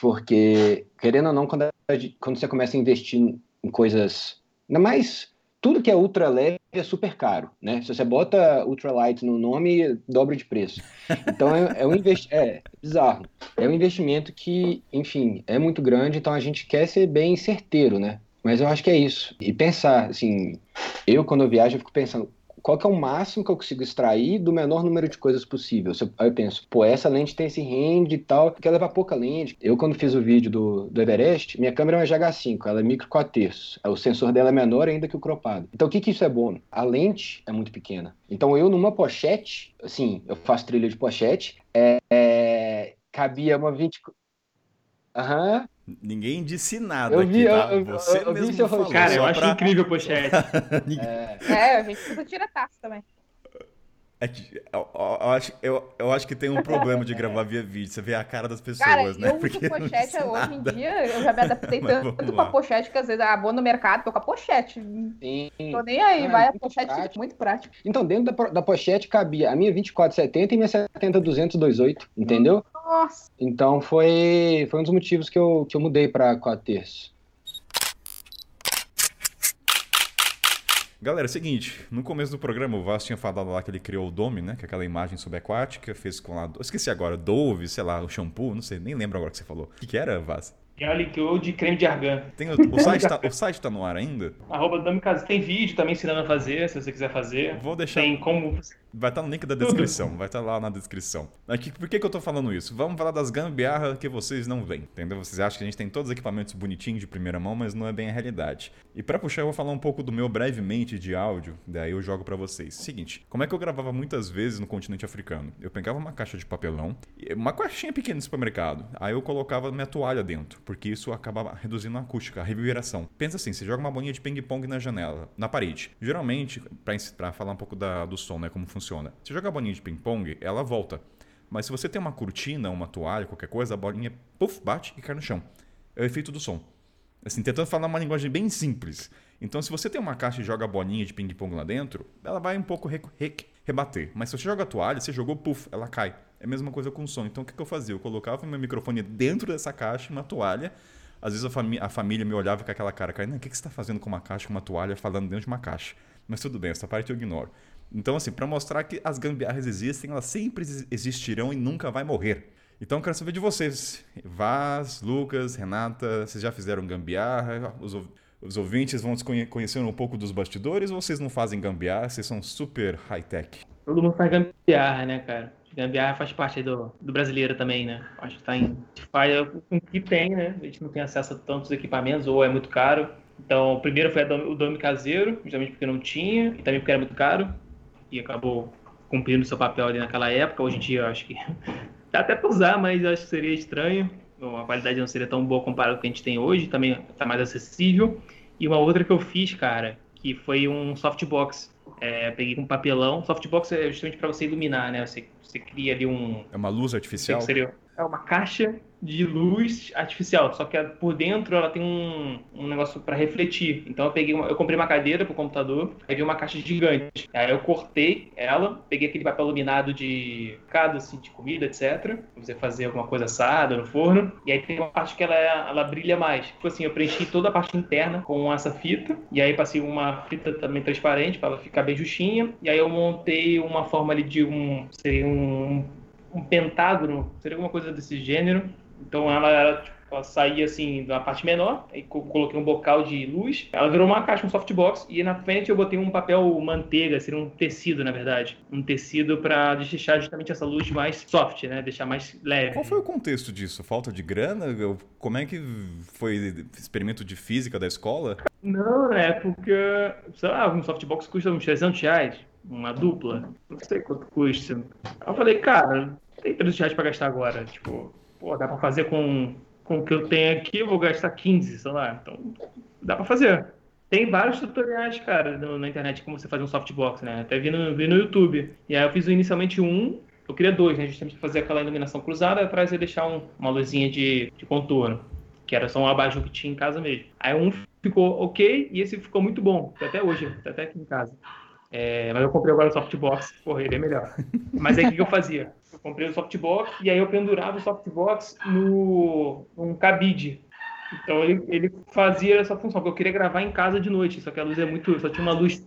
porque, querendo ou não, quando, quando você começa a investir em coisas, ainda mais tudo que é ultra leve é super caro, né? Se você bota ultralight no nome, dobra de preço. Então é, é um investimento, é bizarro. É um investimento que, enfim, é muito grande, então a gente quer ser bem certeiro, né? Mas eu acho que é isso. E pensar, assim, eu quando eu viajo eu fico pensando, qual que é o máximo que eu consigo extrair do menor número de coisas possível. Aí eu penso, pô, essa lente tem esse range e tal, quer levar pouca lente. Eu, quando fiz o vídeo do, do Everest, minha câmera é uma GH5, ela é micro 4 terços. O sensor dela é menor ainda que o cropado. Então, o que que isso é bom? A lente é muito pequena. Então, eu numa pochete, assim, eu faço trilha de pochete, é, é, cabia uma 20... Aham, Ninguém disse nada eu vi, aqui, tá? Eu, Você eu, eu mesmo vi falou. Cara, eu acho pra... incrível o pochete. é. é, a gente precisa tirar taça também. É que, eu, eu, acho, eu, eu acho que tem um problema de gravar via vídeo. Você vê a cara das pessoas, cara, né? Eu Porque uso pochete hoje em dia, eu já me adaptei tanto com a pochete que às vezes ah, vou no mercado, tô com a pochete. Sim. Tô nem aí, vai a pochete prático. muito prático. Então, dentro da, da pochete cabia a minha 2470 e minha 70-228, entendeu? Nossa. Então foi, foi um dos motivos que eu, que eu mudei pra 4 terços. Galera, é o seguinte, no começo do programa o Vaz tinha falado lá que ele criou o Dome, né? Que é aquela imagem subaquática, fez com lá. Esqueci agora, Dove, sei lá, o shampoo, não sei, nem lembro agora o que você falou. O que, que era, Vaz? Gel de creme de argan. Tem, o, site tá, o site tá no ar ainda? Arroba Dome Casa. Tem vídeo também ensinando a fazer, se você quiser fazer. Vou deixar. Tem como Vai estar tá no link da descrição, vai estar tá lá na descrição. Aqui, por que, que eu tô falando isso? Vamos falar das gambiarras que vocês não veem, entendeu? Vocês acham que a gente tem todos os equipamentos bonitinhos de primeira mão, mas não é bem a realidade. E para puxar, eu vou falar um pouco do meu brevemente de áudio, daí eu jogo para vocês. Seguinte, como é que eu gravava muitas vezes no continente africano? Eu pegava uma caixa de papelão, uma caixinha pequena no supermercado, aí eu colocava minha toalha dentro, porque isso acabava reduzindo a acústica, a reverberação. Pensa assim, você joga uma bolinha de ping-pong na janela, na parede. Geralmente, para falar um pouco da, do som, né, como funciona. Você joga a bolinha de ping-pong, ela volta. Mas se você tem uma cortina, uma toalha, qualquer coisa, a bolinha puff, bate e cai no chão. É o efeito do som. Assim, tentando falar uma linguagem bem simples. Então, se você tem uma caixa e joga a bolinha de ping-pong lá dentro, ela vai um pouco re re rebater. Mas se você joga a toalha, você jogou, puff, ela cai. É a mesma coisa com o som. Então, o que, eu fazia? Eu colocava meu microfone dentro dessa caixa, uma toalha. Às vezes a, fami a família me olhava com aquela cara, cara, o que, que você está fazendo com uma caixa, com uma toalha, falando dentro de uma caixa? Mas tudo bem, essa parte eu ignoro. Então, assim, para mostrar que as gambiarras existem, elas sempre existirão e nunca vai morrer. Então, eu quero saber de vocês. Vaz, Lucas, Renata, vocês já fizeram gambiarra? Os, os ouvintes vão conhecer um pouco dos bastidores ou vocês não fazem gambiarra? Vocês são super high-tech? Todo mundo faz gambiarra, né, cara? Gambiarra faz parte do, do brasileiro também, né? Acho que tá em. Faz com o que tem, né? A gente não tem acesso a tantos equipamentos ou é muito caro. Então, o primeiro foi o dome caseiro, justamente porque não tinha, e também porque era muito caro e acabou cumprindo seu papel ali naquela época. Hoje em dia, eu acho que dá até para usar, mas acho que seria estranho. A qualidade não seria tão boa comparado com o que a gente tem hoje, também está mais acessível. E uma outra que eu fiz, cara, que foi um softbox. É, peguei com um papelão. Softbox é justamente para você iluminar, né? Você, você cria ali um. É uma luz artificial? Seria, é uma caixa de luz artificial, só que por dentro ela tem um, um negócio para refletir. Então eu peguei, uma, eu comprei uma cadeira pro computador, aí vi uma caixa gigante. Aí eu cortei ela, peguei aquele papel laminado de cada assim, de comida, etc. Você fazer alguma coisa assada no forno. E aí tem uma parte que ela, ela brilha mais. Tipo assim, eu preenchi toda a parte interna com essa fita. E aí passei uma fita também transparente para ela ficar bem justinha. E aí eu montei uma forma ali de um. Seria um um pentágono, seria alguma coisa desse gênero. Então ela era tipo, Ela saía assim da parte menor, aí coloquei um bocal de luz. Ela virou uma caixa, um softbox, e na frente eu botei um papel manteiga, seria um tecido, na verdade. Um tecido para deixar justamente essa luz mais soft, né? Deixar mais leve. Qual foi o contexto disso? Falta de grana? Como é que foi experimento de física da escola? Não, é porque, sei lá, um softbox custa uns 300 reais, uma dupla. Não sei quanto custa. Aí eu falei, cara, tem 300 reais pra gastar agora. Tipo, pô, dá pra fazer com com o que eu tenho aqui, eu vou gastar 15, sei lá. Então, dá para fazer. Tem vários tutoriais, cara, no, na internet como você fazer um softbox, né? Até vi no, vi no YouTube. E aí eu fiz inicialmente um, eu queria dois, né? Justamente fazer aquela iluminação cruzada atrás e deixar um, uma luzinha de, de contorno. Que era só um abajur que tinha em casa mesmo. Aí um ficou ok e esse ficou muito bom. Até hoje, até aqui em casa. É, mas eu comprei agora o softbox, porra, ele é melhor. Mas aí o que, eu fazia? Eu comprei o softbox e aí eu pendurava o softbox no um cabide. Então ele, ele fazia essa função, porque eu queria gravar em casa de noite, só que a luz é muito. Só tinha uma luz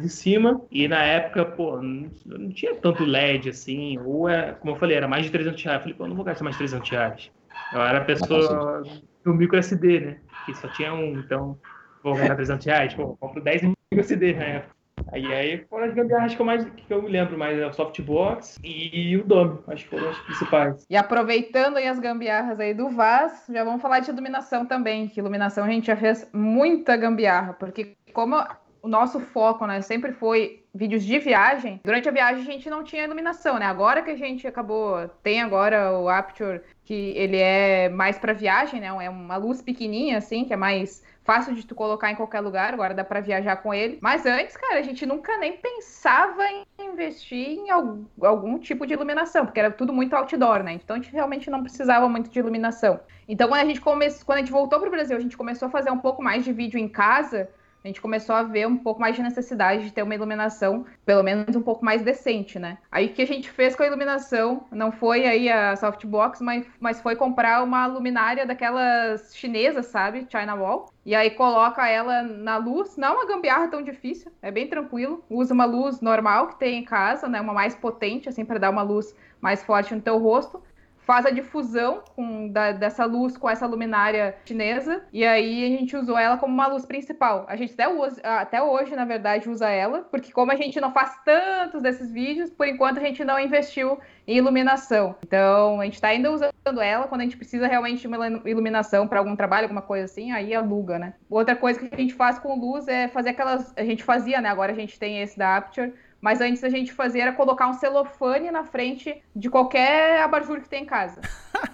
de cima, e na época, pô, não, não tinha tanto LED assim, ou é, como eu falei, era mais de 300 reais. Eu falei, pô, não vou gastar mais de 300 reais. Eu era a pessoa do micro SD, né? Que só tinha um, então vou gastar 300 reais, pô, compro 10 micro SD na época. Aí, aí foram as gambiarras que eu, mais, que eu me lembro mais, é o Softbox e o Dome, acho que foram as principais. E aproveitando aí as gambiarras aí do Vaz, já vamos falar de iluminação também, que iluminação a gente já fez muita gambiarra, porque como o nosso foco, né, sempre foi vídeos de viagem. Durante a viagem a gente não tinha iluminação, né? Agora que a gente acabou, tem agora o Aperture que ele é mais para viagem, né? É uma luz pequenininha assim, que é mais fácil de tu colocar em qualquer lugar, agora dá para viajar com ele. Mas antes, cara, a gente nunca nem pensava em investir em algum tipo de iluminação, porque era tudo muito outdoor, né? Então a gente realmente não precisava muito de iluminação. Então quando a gente começou, quando a gente voltou para o Brasil, a gente começou a fazer um pouco mais de vídeo em casa a gente começou a ver um pouco mais de necessidade de ter uma iluminação, pelo menos um pouco mais decente, né? Aí o que a gente fez com a iluminação, não foi aí a softbox, mas, mas foi comprar uma luminária daquelas chinesas, sabe? China Wall. E aí coloca ela na luz, não é uma gambiarra tão difícil, é bem tranquilo. Usa uma luz normal que tem em casa, né? Uma mais potente, assim, para dar uma luz mais forte no teu rosto faz a difusão com, da, dessa luz com essa luminária chinesa, e aí a gente usou ela como uma luz principal. A gente até, usa, até hoje, na verdade, usa ela, porque como a gente não faz tantos desses vídeos, por enquanto a gente não investiu em iluminação. Então, a gente está ainda usando ela quando a gente precisa realmente de uma iluminação para algum trabalho, alguma coisa assim, aí aluga, né? Outra coisa que a gente faz com luz é fazer aquelas. A gente fazia, né? Agora a gente tem esse da Aperture mas antes a gente fazia era colocar um celofane na frente de qualquer abajur que tem em casa.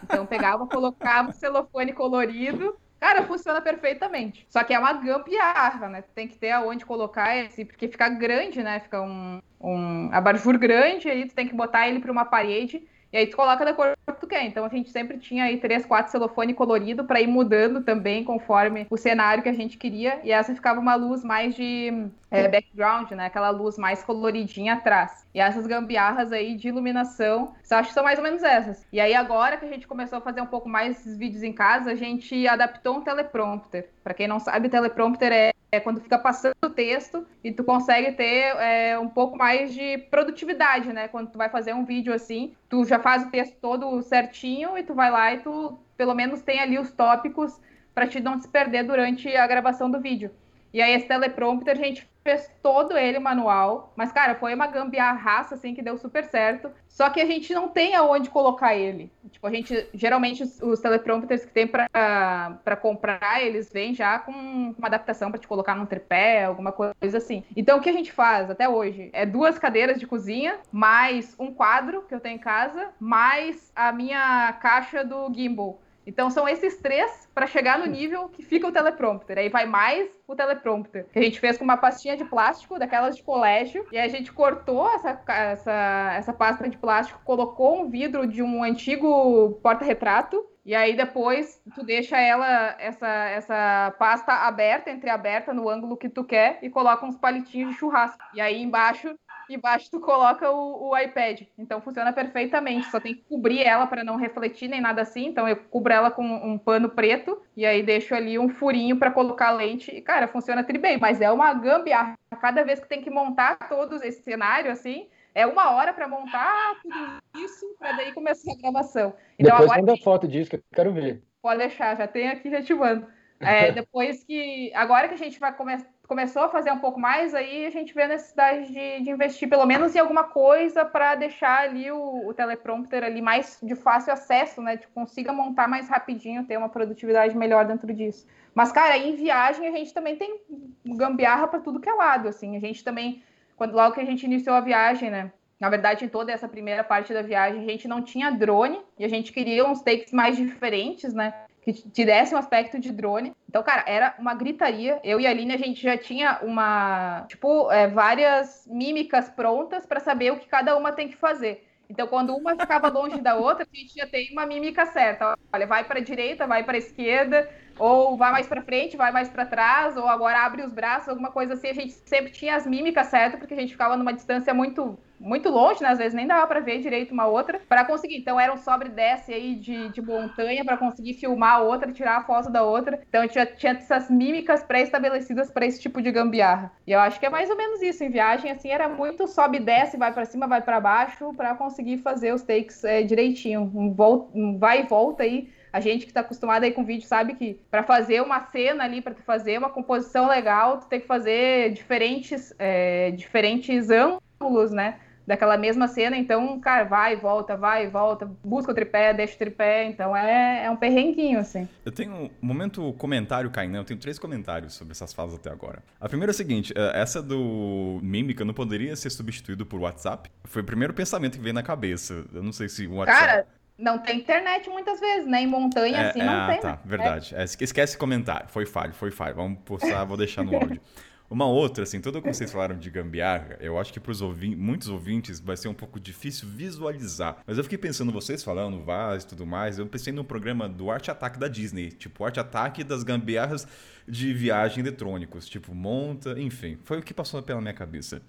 Então pegava, colocava o celofane colorido. Cara, funciona perfeitamente. Só que é uma gambiarra, né? Tem que ter aonde colocar esse, porque fica grande, né? Fica um, um abajur grande, aí tu tem que botar ele para uma parede e aí tu coloca da cor que tu quer. Então a gente sempre tinha aí três, quatro celofane colorido para ir mudando também conforme o cenário que a gente queria. E essa ficava uma luz mais de é, background, né? Aquela luz mais coloridinha atrás. E essas gambiarras aí de iluminação, acho que são mais ou menos essas. E aí agora que a gente começou a fazer um pouco mais esses vídeos em casa, a gente adaptou um teleprompter. Para quem não sabe, teleprompter é, é, quando fica passando o texto e tu consegue ter é, um pouco mais de produtividade, né? Quando tu vai fazer um vídeo assim, tu já faz o texto todo certinho e tu vai lá e tu pelo menos tem ali os tópicos para te não se perder durante a gravação do vídeo. E aí esse teleprompter a gente fez todo ele manual, mas cara, foi uma gambiarraça assim que deu super certo. Só que a gente não tem aonde colocar ele. Tipo, a gente geralmente os, os teleprompters que tem para comprar, eles vêm já com uma adaptação para te colocar num tripé, alguma coisa assim. Então o que a gente faz até hoje é duas cadeiras de cozinha, mais um quadro que eu tenho em casa, mais a minha caixa do gimbal. Então são esses três para chegar no nível que fica o teleprompter. Aí vai mais o teleprompter. Que a gente fez com uma pastinha de plástico, daquelas de colégio, e a gente cortou essa, essa, essa pasta de plástico, colocou um vidro de um antigo porta-retrato e aí depois tu deixa ela, essa, essa pasta aberta, entreaberta no ângulo que tu quer e coloca uns palitinhos de churrasco. E aí embaixo embaixo tu coloca o, o, iPad. Então funciona perfeitamente. Só tem que cobrir ela para não refletir nem nada assim. Então eu cubro ela com um pano preto e aí deixo ali um furinho para colocar lente. E, cara, funciona tri bem. Mas é uma gambiarra. Cada vez que tem que montar todos esse cenário assim, é uma hora para montar tudo isso para daí começar a gravação. Então, Depois agora... manda foto disso que eu quero ver. Pode deixar, já tem aqui, já te mando. É, depois que. Agora que a gente vai come, começou a fazer um pouco mais, aí a gente vê a necessidade de, de investir pelo menos em alguma coisa para deixar ali o, o, teleprompter ali mais de fácil acesso, né? Que consiga montar mais rapidinho, ter uma produtividade melhor dentro disso. Mas, cara, em viagem a gente também tem gambiarra para tudo que é lado, assim. A gente também, quando logo que a gente iniciou a viagem, né? Na verdade, em toda essa primeira parte da viagem, a gente não tinha drone e a gente queria uns takes mais diferentes, né? Que te desse um aspecto de drone. Então, cara, era uma gritaria. Eu e a Aline, a gente já tinha uma, tipo, é, várias mímicas prontas para saber o que cada uma tem que fazer. Então, quando uma ficava longe da outra, a gente já tem uma mímica certa. Olha, vai para a direita, vai para a esquerda, ou vai mais para frente, vai mais para trás, ou agora abre os braços, alguma coisa assim. A gente sempre tinha as mímicas certas, porque a gente ficava numa distância muito muito longe, né? Às vezes nem dava para ver direito uma outra para conseguir. Então era um sobre desce aí de, de montanha para conseguir filmar a outra, tirar a foto da outra. Então a gente já tinha essas mímicas pré-estabelecidas para esse tipo de gambiarra. E eu acho que é mais ou menos isso. Em viagem, assim, era muito sobe desce, vai para cima, vai para baixo, para conseguir fazer os takes é, direitinho. Um, vol um vai e volta aí a gente que está acostumado aí com vídeo sabe que para fazer uma cena ali, para fazer uma composição legal, tu tem que fazer diferentes, é, diferentes ângulos, né? Daquela mesma cena, então, cara, vai, volta, vai, volta, busca o tripé, deixa o tripé, então é, é um perrenguinho, assim. Eu tenho um momento comentário, Kainan, eu tenho três comentários sobre essas falas até agora. A primeira é a seguinte, é, essa do Mímica não poderia ser substituído por WhatsApp? Foi o primeiro pensamento que veio na cabeça, eu não sei se o WhatsApp... Cara, não tem internet muitas vezes, né? Em montanha, é, assim, não ah, tem. tá, né? verdade. É. Esquece comentário, foi falho, foi falho. Vamos postar, vou deixar no áudio. Uma outra, assim, tudo que vocês falaram de gambiarra, eu acho que para ouvi muitos ouvintes vai ser um pouco difícil visualizar. Mas eu fiquei pensando, vocês falando, Vaz e tudo mais, eu pensei no programa do Arte Ataque da Disney, tipo, Arte Ataque das gambiarras de viagem eletrônicos, tipo, monta, enfim, foi o que passou pela minha cabeça.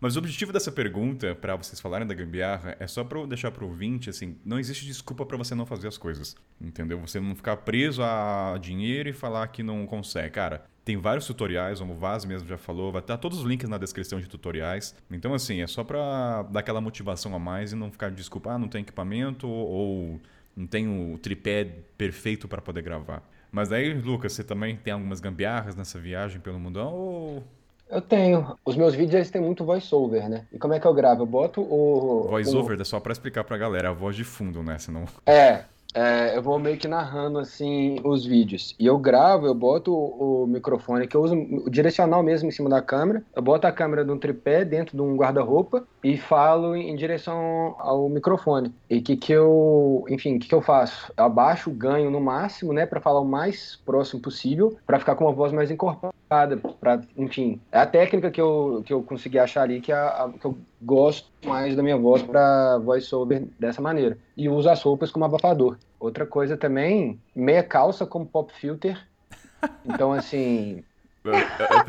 Mas o objetivo dessa pergunta, para vocês falarem da gambiarra, é só para deixar para o ouvinte, assim, não existe desculpa para você não fazer as coisas, entendeu? Você não ficar preso a dinheiro e falar que não consegue. Cara, tem vários tutoriais, como o Vaz mesmo já falou, vai estar todos os links na descrição de tutoriais. Então, assim, é só para dar aquela motivação a mais e não ficar de desculpa, ah, não tem equipamento ou não tem o tripé perfeito para poder gravar. Mas aí, Lucas, você também tem algumas gambiarras nessa viagem pelo mundão ou eu tenho. Os meus vídeos eles têm muito voice-over, né? E como é que eu gravo? Eu boto o. Voice-over o... é só pra explicar pra galera, a voz de fundo, né? Senão... É, é, eu vou meio que narrando assim os vídeos. E eu gravo, eu boto o, o, microfone, que eu uso o direcional mesmo em cima da câmera. Eu boto a câmera num tripé dentro de um guarda-roupa e falo em direção ao microfone. E que que eu, enfim, que, que eu faço? Eu abaixo o ganho no máximo, né, para falar o mais próximo possível, para ficar com uma voz mais encorpada, para, enfim, é a técnica que eu, que eu consegui achar ali que, é a, a, que eu gosto mais da minha voz para voice-over dessa maneira. E uso as roupas como abafador. Outra coisa também, meia calça como pop filter. Então, assim.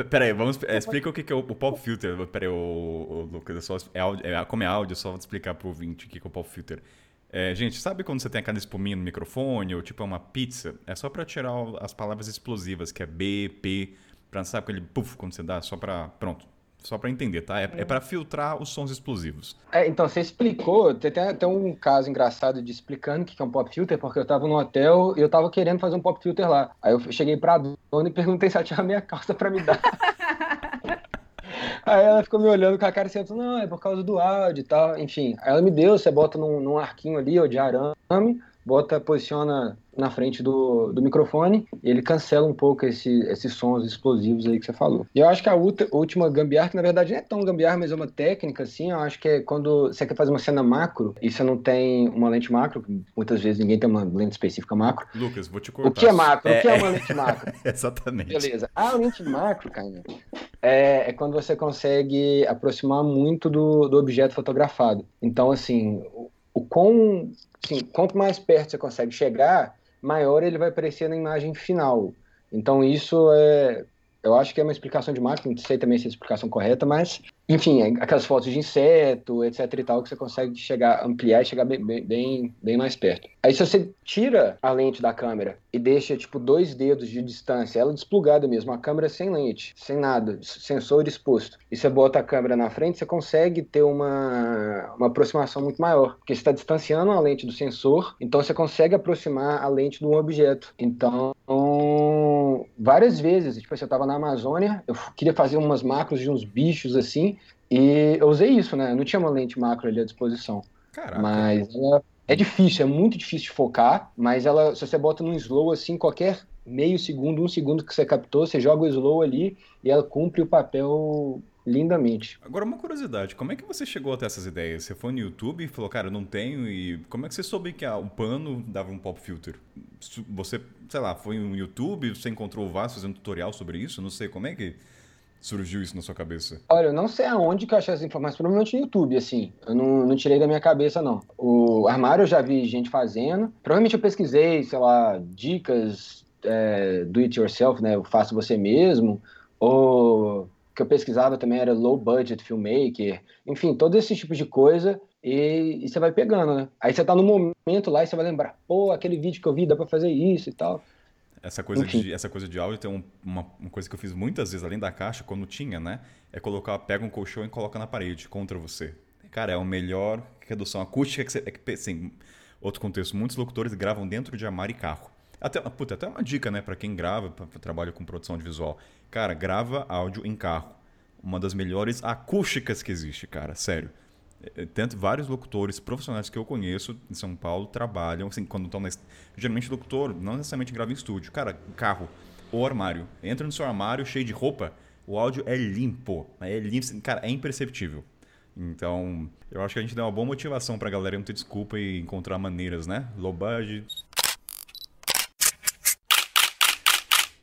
Peraí, vamos. É, explica o que é o, pop filter. Peraí, o, o Lucas, só, é, áudio, é, como é áudio, só vou explicar pro ouvinte o que é o pop filter. É, gente, sabe quando você tem aquela espuminha no microfone, ou tipo é uma pizza? É só para tirar as palavras explosivas, que é B, P, pra sabe aquele puff quando você dá, só pra. Pronto, só para entender, tá? É, é para filtrar os sons explosivos. É, então, você explicou, tem até um caso engraçado de explicando o que é um pop filter, porque eu tava no hotel e eu tava querendo fazer um pop filter lá. Aí eu cheguei pra dona e perguntei se ela tinha a minha calça para me dar. Aí ela ficou me olhando com a cara e assim, não, é por causa do áudio e tal. Enfim, aí ela me deu, você bota num, num arquinho ali, ó, de arame, bota, posiciona na frente do, do microfone e ele cancela um pouco esse, esses sons explosivos aí que você falou. E eu acho que a última gambiarra, que na verdade não é tão gambiarra, mas é uma técnica, assim, eu acho que é quando você quer fazer uma cena macro e você não tem uma lente macro, muitas vezes ninguém tem uma lente específica macro. Lucas, vou te cortar. O que é macro? É, o que é uma lente macro? Exatamente. Beleza. A lente macro, cara, é, é quando você consegue aproximar muito do, do objeto fotografado. Então, assim, o, o quão assim, quanto mais perto você consegue chegar, maior ele vai aparecer na imagem final. Então isso é, Eu acho que é uma explicação de máquina, não sei também se é a explicação correta, mas, enfim, é aquelas fotos de inseto, etc e tal, que você consegue chegar, ampliar e chegar bem, bem, bem mais perto. Aí se você tira a lente da câmera e deixa, tipo, dois dedos de distância, ela desplugada mesmo, a câmera sem lente, sem nada, sensor exposto, e você bota a câmera na frente, você consegue ter uma, uma aproximação muito maior, porque você está distanciando a lente do sensor, então você consegue aproximar a lente de um objeto. Então, várias vezes, tipo, assim, eu estava na Amazônia, eu queria fazer umas macros de uns bichos assim, e eu usei isso, né? Não tinha uma lente macro ali à disposição. Caraca. Mas ela é difícil, é muito difícil de focar, mas ela, se você bota num slow assim, qualquer meio segundo, um segundo que você captou, você joga o slow ali e ela cumpre o papel lindamente. Agora, uma curiosidade, como é que você chegou até essas ideias? Você foi no YouTube e falou, cara, eu não tenho, e como é que você soube que o pano dava um pop filter? Você, sei lá, foi no YouTube, você encontrou o Vasco fazendo tutorial sobre isso? Não sei, como é que surgiu isso na sua cabeça? Olha, eu não sei aonde que eu achei essas informações, provavelmente no YouTube, assim. Eu não, não tirei da minha cabeça, não. O armário eu já vi gente fazendo. Provavelmente eu pesquisei, sei lá, dicas é, do it yourself, né? Eu faço você mesmo. Ou que eu pesquisava também era low budget filmmaker, enfim, todos esses tipos de coisa e, e, você vai pegando, né? Aí você tá no momento lá e você vai lembrar, pô, aquele vídeo que eu vi dá para fazer isso e tal. Essa coisa, de, essa coisa de áudio tem um, uma, uma, coisa que eu fiz muitas vezes, além da caixa, quando tinha, né? É colocar, pega um colchão e coloca na parede contra você. Cara, é a melhor redução acústica que você. É que, assim, outro contexto, muitos locutores gravam dentro de armário e carro. Até, puta, até uma dica, né, para quem grava, pra, pra, trabalha com produção de visual. Cara, grava áudio em carro. Uma das melhores acústicas que existe, cara, sério. É, é, tanto vários locutores profissionais que eu conheço em São Paulo trabalham, assim, quando estão na. Geralmente, locutor não necessariamente grava em estúdio. Cara, carro ou armário. Entra no seu armário cheio de roupa, o áudio é limpo. É limpo, assim, cara, é imperceptível. Então, eu acho que a gente dá uma boa motivação pra galera não ter desculpa e encontrar maneiras, né? Low budget,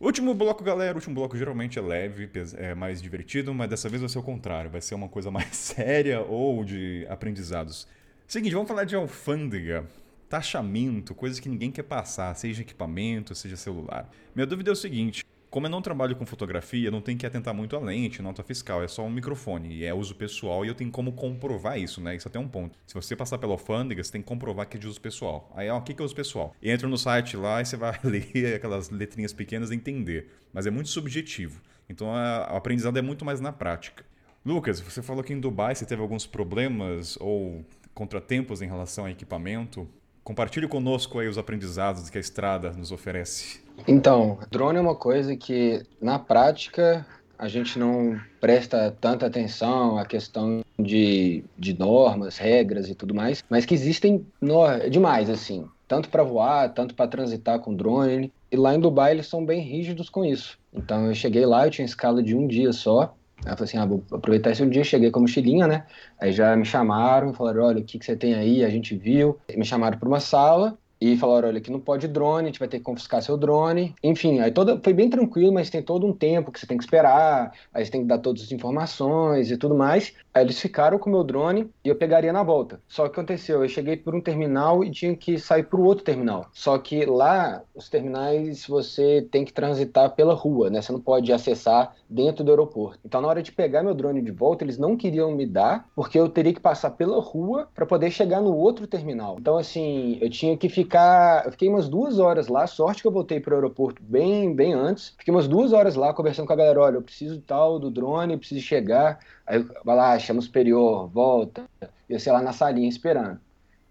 Último bloco, galera. Último bloco geralmente é leve, é mais divertido, mas dessa vez vai ser o contrário. Vai ser uma coisa mais séria ou de aprendizados. Seguinte, vamos falar de alfândega, taxamento, coisas que ninguém quer passar, seja equipamento, seja celular. Minha dúvida é o seguinte: como eu não trabalho com fotografia, não tenho que atentar muito à lente, nota fiscal, é só um microfone e é uso pessoal e eu tenho como comprovar isso, né? Isso até é um ponto. Se você passar pela alfândega, você tem que comprovar que é de uso pessoal. Aí, ó, o que é uso pessoal? Entra no site lá e você vai ler aquelas letrinhas pequenas e entender. Mas é muito subjetivo. Então o aprendizado é muito mais na prática. Lucas, você falou que em Dubai você teve alguns problemas ou contratempos em relação a equipamento. Compartilhe conosco aí os aprendizados que a estrada nos oferece. Então, drone é uma coisa que, na prática, a gente não presta tanta atenção à questão de, de normas, regras e tudo mais, mas que existem no, demais, assim, tanto para voar, tanto para transitar com drone. E lá em Dubai eles são bem rígidos com isso. Então eu cheguei lá, eu tinha escala de um dia só, Aí eu falei assim, ah, vou aproveitar esse um dia, cheguei com a mochilinha, né? Aí já me chamaram, falaram, olha, o que, que você tem aí? A gente viu. Me chamaram para uma sala, e falaram, olha, aqui não pode drone, a gente vai ter que confiscar seu drone. Enfim, aí toda, foi bem tranquilo, mas tem todo um tempo que você tem que esperar, aí você tem que dar todas as informações e tudo mais. Aí eles ficaram com o meu drone e eu pegaria na volta. Só que aconteceu, eu cheguei por um terminal e tinha que sair para o outro terminal. Só que lá, os terminais, você tem que transitar pela rua, né? Você não pode acessar dentro do aeroporto. Então, na hora de pegar meu drone de volta, eles não queriam me dar, porque eu teria que passar pela rua para poder chegar no outro terminal. Então, assim, eu tinha que ficar. Eu fiquei umas duas horas lá, sorte que eu voltei para o aeroporto bem, bem antes. Fiquei umas duas horas lá conversando com a galera: olha, eu preciso tal do drone, preciso chegar. Aí vai lá, chama o superior, volta. E eu sei lá na salinha esperando.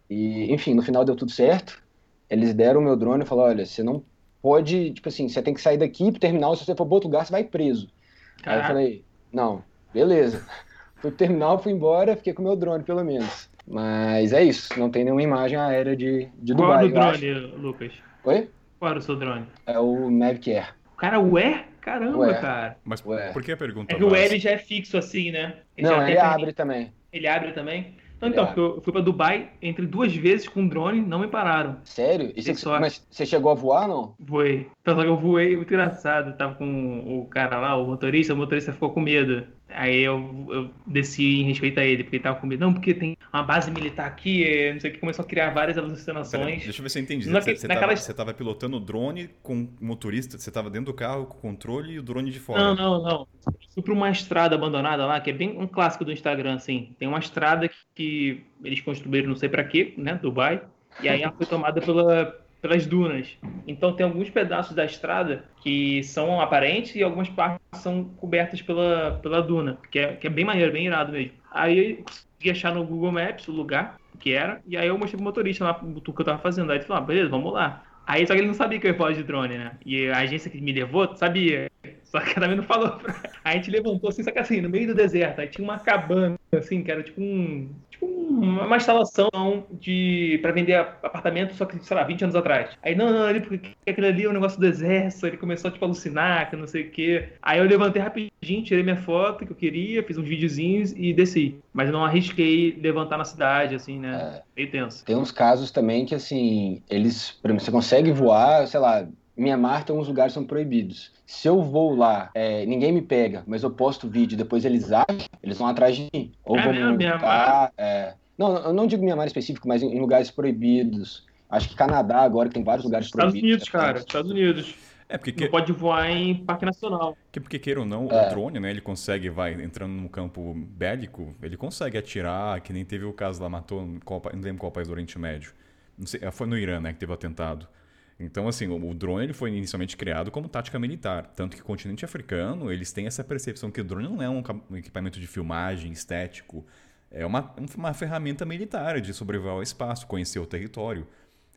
E, enfim, no final deu tudo certo. Eles deram o meu drone e falaram: olha, você não pode, tipo assim, você tem que sair daqui pro terminal, se você for pro outro lugar, você vai preso. Caraca. Aí eu falei: não, beleza. Fui pro terminal, fui embora, fiquei com o meu drone, pelo menos. Mas é isso, não tem nenhuma imagem aérea de, de Dubai. Qual era o drone, Lucas? Oi? Qual era o seu drone? É o Mavic Air. Cara, o Air? Caramba, Ué. cara. Mas Ué. por que a pergunta? É que o L já é fixo assim, né? Ele não, ele abre também. Ele abre também? Então, então eu fui para Dubai entre duas vezes com drone, não me pararam. Sério? E você, mas você chegou a voar, não? Voei. Só que eu voei, muito engraçado. Eu tava com o cara lá, o motorista, o motorista ficou com medo. Aí eu, eu desci em respeito a ele, porque ele tava com medo. Não, porque tem uma base militar aqui, é, não sei o que, começou a criar várias alucinações. deixa eu ver se eu entendi. Naque- Você, naquela- tava, você tava pilotando o drone com o motorista, você tava dentro do carro com o controle e o drone de fora. Não, não, não. Fui uma estrada abandonada lá, que é bem um clássico do Instagram, assim. Tem uma estrada que, que eles construíram não sei pra quê, né, Dubai. E aí ela foi tomada pela, pelas dunas. Então tem alguns pedaços da estrada que são aparentes e algumas partes são cobertas pela, pela duna, que é, que é bem maneiro, bem irado mesmo. Aí consegui achar no Google Maps o lugar que era, e aí eu mostrei pro motorista lá o que eu tava fazendo. Aí ele falou, ah, beleza, vamos lá. Aí só que ele não sabia que eu ia falar de drone, né? E a agência que me levou sabia. Só que também não falou. Pra... Aí a gente levantou assim, só que assim, no meio do deserto. Aí tinha uma cabana, assim, que era tipo um. Uma instalação de. pra vender apartamento, só que, sei lá, 20 anos atrás. Aí, não, não, ali, porque aquilo ali é um negócio do exército. Ele começou tipo, a alucinar, que não sei o quê. Aí eu levantei rapidinho, tirei minha foto que eu queria, fiz uns videozinhos e desci. Mas eu não arrisquei levantar na cidade, assim, né? É. Meio tenso. Tem uns casos também que, assim, eles, por exemplo, você consegue voar, sei lá, Mianmar tem uns lugares que são proibidos. Se eu vou lá, é, ninguém me pega, mas eu posto vídeo, depois eles acham, eles vão atrás de mim. Ou É vão me mesmo, multar, Mianmar? é. Não, eu não digo Mianmar específico, mas em, em lugares proibidos. Acho que Canadá agora tem vários lugares Estados proibidos. Unidos, cara. Estados Unidos. É, porque, Não que, pode voar em parque nacional. que- porque queira ou não, É. o drone, né, ele consegue, vai, entrando num campo bélico, ele consegue atirar, que nem teve o caso lá, matou, em qual, não lembro qual país do Oriente Médio. Não sei, foi no Irã, né, que teve o atentado. Então, assim, o, o drone ele foi inicialmente criado como tática militar. Tanto que o continente africano, eles têm essa percepção que o drone não é um, um equipamento de filmagem estético. É uma, uma ferramenta militar de sobrevoar o espaço, conhecer o território.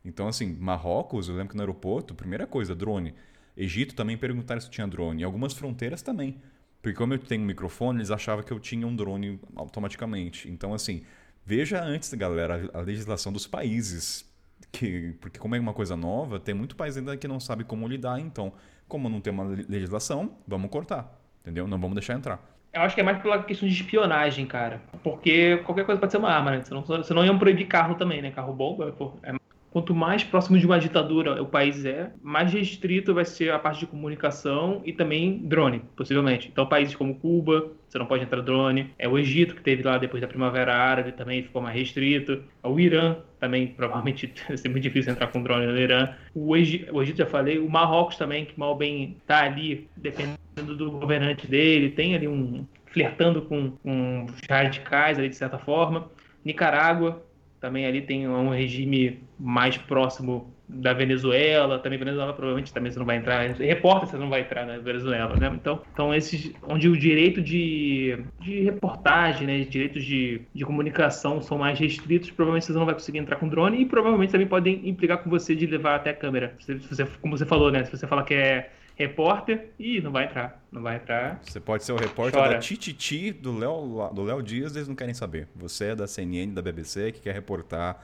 Então, assim, Marrocos, eu lembro que no aeroporto, primeira coisa, drone. Egito também perguntaram se tinha drone. E algumas fronteiras também. Porque como eu tenho um microfone, eles achavam que eu tinha um drone automaticamente. Então, assim, veja antes, galera, a legislação dos países. Que, porque como é uma coisa nova, tem muito país ainda que não sabe como lidar. Então, como não tem uma le- legislação, vamos cortar. Entendeu? Não vamos deixar entrar. Eu acho que é mais pela questão de espionagem, cara. Porque qualquer coisa pode ser uma arma, né? Senão, senão iam proibir carro também, né? Carro bomba. pô, é- Quanto mais próximo de uma ditadura o país é, mais restrito vai ser a parte de comunicação e também drone, possivelmente. Então, países como Cuba, você não pode entrar drone. É o Egito, que teve lá depois da Primavera Árabe, também ficou mais restrito. O Irã, também, provavelmente, vai ser muito difícil entrar com drone no Irã. O Egito, o Egito já falei. O Marrocos também, que mal bem tá ali, dependendo do governante dele, tem ali um. flertando com, com os radicais ali, de certa forma. Nicarágua, também ali tem um regime mais próximo da Venezuela, também Venezuela provavelmente também você não vai entrar, repórter você não vai entrar na Venezuela, né? Então, então esses onde o direito de, de reportagem, né, direitos de, de comunicação são mais restritos, provavelmente você não vai conseguir entrar com drone e provavelmente também podem implicar com você de levar até a câmera. Se você, como você falou, né? Se você falar que é repórter, ih, não vai entrar, não vai entrar. Você pode ser o repórter Chora. da Tititi do Léo do Léo Dias, eles não querem saber. Você é da CNN, da BBC, que quer reportar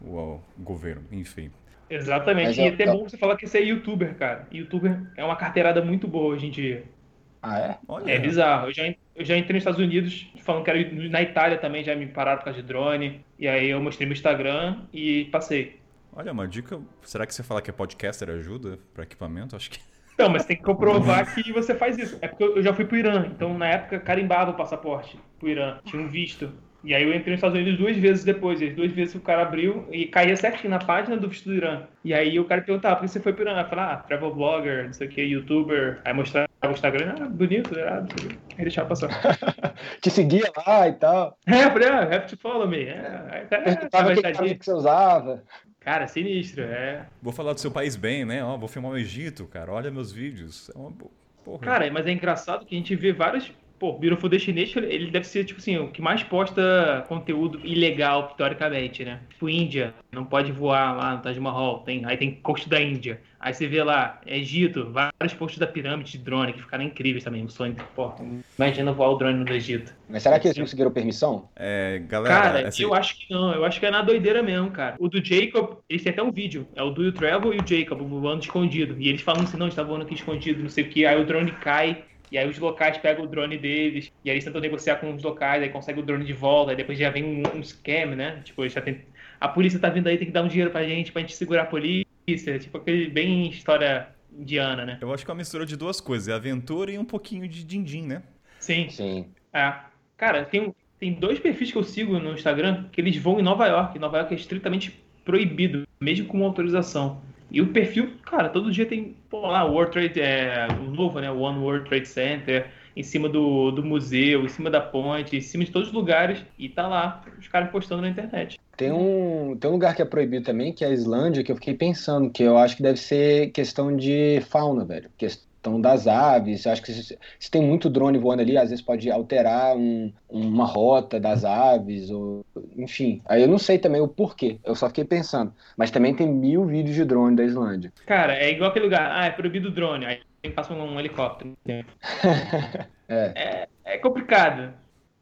o, o governo, enfim. Exatamente. Mas e é- até bom você falar que você é youtuber, cara. Youtuber é uma carteirada muito boa hoje em dia. Ah, é? Olha, É bizarro. Eu já, eu já entrei nos Estados Unidos falando que era na Itália também, já me pararam por causa de drone. E aí eu mostrei meu Instagram e passei. olha, uma dica. Será que você falar que é podcaster ajuda para equipamento? Acho que. Não, mas tem que comprovar que você faz isso. É porque eu já fui pro Irã, então na época carimbava o passaporte pro Irã, tinha um visto. E aí eu entrei nos Estados Unidos duas vezes depois, e as duas vezes o cara abriu e caía certinho na página do visto do Irã. E aí o cara perguntava, por que você foi pro Irã? Eu falava, ah, travel blogger, não sei o que, youtuber. Aí mostrava o Instagram, ah, bonito, irado. Aí deixava passar. Te seguia lá e tal. É, eu falei, ah, have to follow me. É, ah, Perguntava vai que que você usava. Cara, sinistro, é. Vou falar do seu país bem, né? Ó, vou filmar o Egito, cara. Olha meus vídeos. É uma porra. Cara, mas é engraçado que a gente vê vários. Pô, Beautiful Destination, ele deve ser, tipo assim, o que mais posta conteúdo ilegal, teoricamente, né? Tipo, Índia, não pode voar lá no Taj Mahal, tem, aí tem coast da Índia. Aí você vê lá, Egito, vários posts da pirâmide de drone, que ficaram incríveis também, o sonho. Pô, imagina voar o drone no Egito. Mas será que eles conseguiram permissão? É, galera, Cara, assim, eu acho que não, eu acho que é na doideira mesmo, cara. O do Jacob, eles têm até um vídeo, é o do You Travel e o Jacob voando escondido. E eles falam assim, não, a gente tá voando aqui escondido, não sei o que, aí o drone cai, e aí os locais pegam o drone deles, e aí eles tentam negociar com os locais, aí conseguem o drone de volta, aí depois já vem um, um scam, né? Tipo, já tem... a polícia tá vindo aí, tem que dar um dinheiro pra gente, pra gente segurar a polícia, tipo aquele bem história indiana, né? eu acho que é uma mistura de duas coisas. É aventura e um pouquinho de din-din, né? Sim. Sim. É. Cara, tem, tem dois perfis que eu sigo no Instagram que eles vão em Nova York. Nova York é estritamente proibido, mesmo com autorização. E o perfil, cara, todo dia tem, pô, lá, o World Trade, é, o novo, né, o One World Trade Center, em cima do, do museu, em cima da ponte, em cima de todos os lugares, e tá lá, os caras postando na internet. Tem um, tem um lugar que é proibido também, que é a Islândia, que eu fiquei pensando, que eu acho que deve ser questão de fauna, velho. Questão das aves. Acho que se, se tem muito drone voando ali, às vezes pode alterar um, uma rota das aves, ou enfim. Aí eu não sei também o porquê. Eu só fiquei pensando. Mas também tem mil vídeos de drone da Islândia. Cara, é igual aquele lugar, ah, é proibido o drone. Aí passa um, um helicóptero. é. é. É complicado.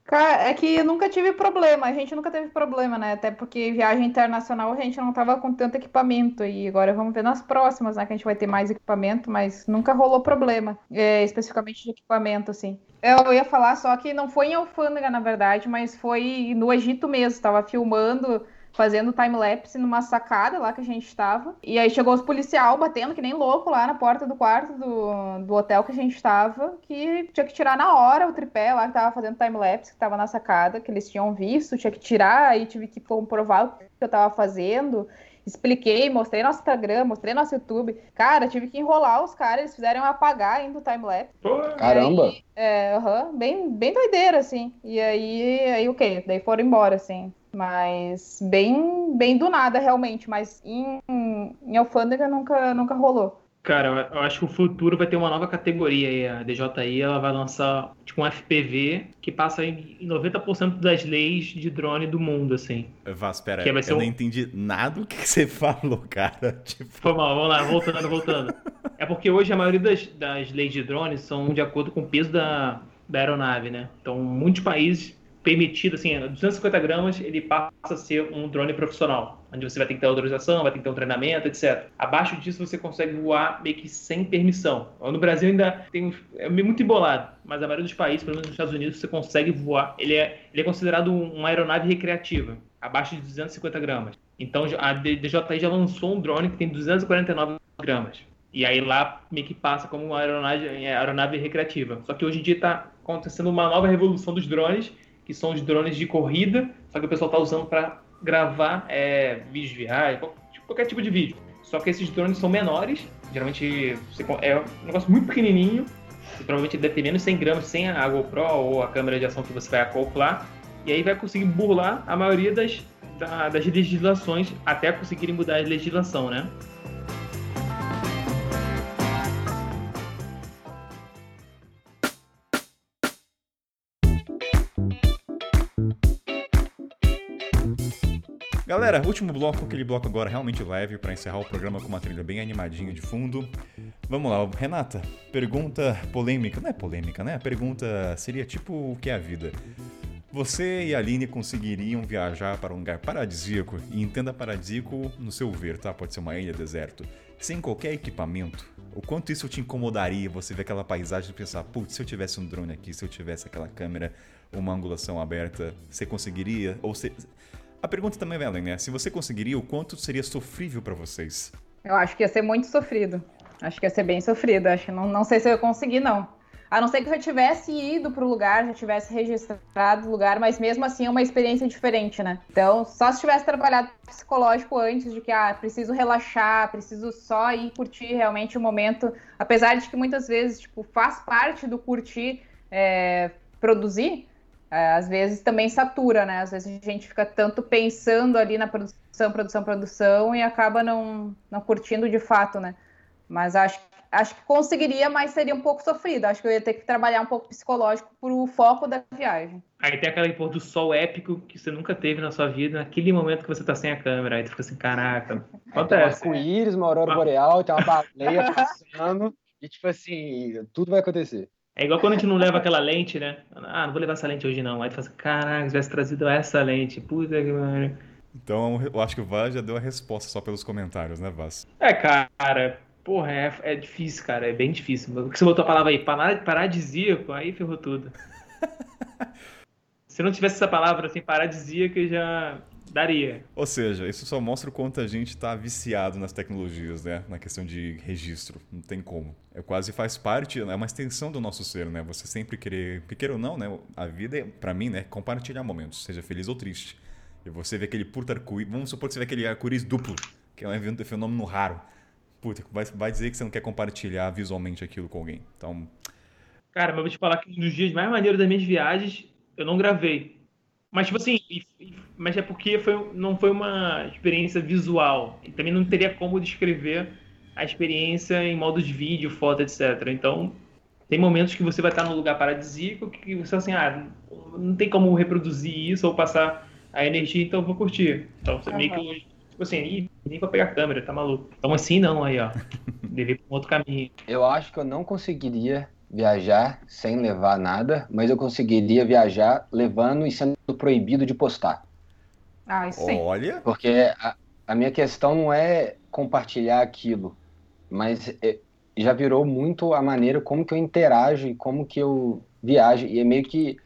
Cara, é que eu nunca tive problema, a gente nunca teve problema, né? Até porque viagem internacional a gente não tava com tanto equipamento. E agora vamos ver nas próximas, né? Que a gente vai ter mais equipamento, mas nunca rolou problema, é, especificamente de equipamento, assim. Eu ia falar só que não foi em Alfândega, na verdade, mas foi no Egito mesmo. Tava filmando fazendo time-lapse numa sacada lá que a gente estava. E aí chegou os policial batendo que nem louco lá na porta do quarto do, do hotel que a gente estava, que tinha que tirar na hora o tripé lá que tava fazendo time-lapse, que tava na sacada, que eles tinham visto, tinha que tirar, aí tive que comprovar o que eu tava fazendo. Expliquei, mostrei nosso Instagram, mostrei nosso YouTube. Cara, tive que enrolar os caras, eles fizeram apagar ainda o time-lapse. Caramba! Aí, é, uhum, bem, bem doideira, assim. E aí, aí o okay, quê? Daí foram embora, assim. Mas bem, bem do nada, realmente. Mas em, em alfândega nunca, nunca rolou. Cara, eu acho que o futuro vai ter uma nova categoria aí. A DJI ela vai lançar tipo um FPV que passa em 90% das leis de drone do mundo, assim. Vaz, espera, eu um... não entendi nada do que você falou, cara. Tipo... Foi mal, vamos lá, voltando, voltando. é porque hoje a maioria das, das leis de drones são de acordo com o peso da, da aeronave, né? Então, muitos países permitido, assim, 250 gramas, ele passa a ser um drone profissional, onde você vai ter que ter autorização, vai ter que ter um treinamento, etc. Abaixo disso, você consegue voar meio que sem permissão. No Brasil ainda tem é muito embolado, mas a maioria dos países, pelo menos nos Estados Unidos, você consegue voar. Ele é, ele é considerado uma aeronave recreativa, abaixo de 250 gramas. Então, a DJI já lançou um drone que tem 249 gramas. E aí lá meio que passa como uma aeronave, aeronave recreativa. Só que hoje em dia está acontecendo uma nova revolução dos drones que são os drones de corrida, só que o pessoal está usando para gravar é, vídeos virais, qualquer tipo de vídeo. Só que esses drones são menores, geralmente é um negócio muito pequenininho, provavelmente deve ter menos 100 gramas sem a GoPro ou a câmera de ação que você vai acoplar, e aí vai conseguir burlar a maioria das, da, das legislações até conseguirem mudar a legislação, né? Galera, último bloco, aquele bloco agora realmente leve para encerrar o programa com uma trilha bem animadinha de fundo. Vamos lá, Renata, pergunta polêmica, não é polêmica, né? A pergunta seria tipo o que é a vida? Você e a Aline conseguiriam viajar para um lugar paradisíaco, e entenda paradisíaco no seu ver, tá? Pode ser uma ilha, deserto, sem qualquer equipamento. O quanto isso te incomodaria você ver aquela paisagem e pensar, putz, se eu tivesse um drone aqui, se eu tivesse aquela câmera, uma angulação aberta, você conseguiria? Ou se... A pergunta também é, né? Se você conseguiria, o quanto seria sofrível para vocês? Eu acho que ia ser muito sofrido. Acho que ia ser bem sofrido. Acho que não, não sei se eu ia conseguir, não. A não ser que eu já tivesse ido para o lugar, já tivesse registrado o lugar, mas mesmo assim é uma experiência diferente, né? Então, só se tivesse trabalhado psicológico antes de que, ah, preciso relaxar, preciso só ir curtir realmente o momento. Apesar de que muitas vezes, tipo, faz parte do curtir é, produzir, às vezes também satura, né? Às vezes a gente fica tanto pensando ali na produção, produção, produção e acaba não, não curtindo de fato, né? Mas acho, acho que conseguiria, mas seria um pouco sofrido. Acho que eu ia ter que trabalhar um pouco psicológico pro foco da viagem. Aí tem aquele pôr do sol épico que você nunca teve na sua vida, naquele momento que você tá sem a câmera. Aí tu fica assim, caraca, acontece. Com íris, uma aurora boreal, tem uma baleia passando, e tipo assim, tudo vai acontecer. É igual quando a gente não leva aquela lente, né? Ah, não vou levar essa lente hoje não. Aí tu fala assim, caraca, se tivesse trazido essa lente, puta que mano. Então eu acho que o Vaz já deu a resposta só pelos comentários, né, Vaz? É, cara, porra, é, é difícil, cara, é bem difícil. Porque você botou a palavra aí, paradisíaco, aí ferrou tudo. Se não tivesse essa palavra assim, paradisíaca, já, Daria. Ou seja, isso só mostra o quanto a gente tá viciado nas tecnologias, né? Na questão de registro. Não tem como. É quase faz parte, é uma extensão do nosso ser, né? Você sempre querer, pequeno ou não, né? A vida, é, para mim, né? Compartilhar momentos, seja feliz ou triste. E você vê aquele puta arco vamos supor que você vê aquele arco-íris duplo, que é um evento, fenômeno raro. Puta, vai, vai dizer que você não quer compartilhar visualmente aquilo com alguém. Então. Cara, mas eu vou te falar que um dos dias mais maneiros das minhas viagens, eu não gravei. Mas, tipo assim, mas é porque foi, não foi uma experiência visual. E também não teria como descrever a experiência em modo de vídeo, foto, etc. Então, tem momentos que você vai estar num lugar paradisíaco que você assim, ah, não tem como reproduzir isso ou passar a energia, então eu vou curtir. Então, você uhum. meio que, tipo assim, nem pra pegar a câmera, tá maluco. Então, assim, não, aí, ó. Deve ir pra um outro caminho. Eu acho que eu não conseguiria viajar sem levar nada, mas eu conseguiria viajar levando e sendo proibido de postar. Ah, isso sim. Olha. Porque a, a minha questão não é compartilhar aquilo, mas é, já virou muito a maneira como que eu interajo e como que eu viajo. E é meio que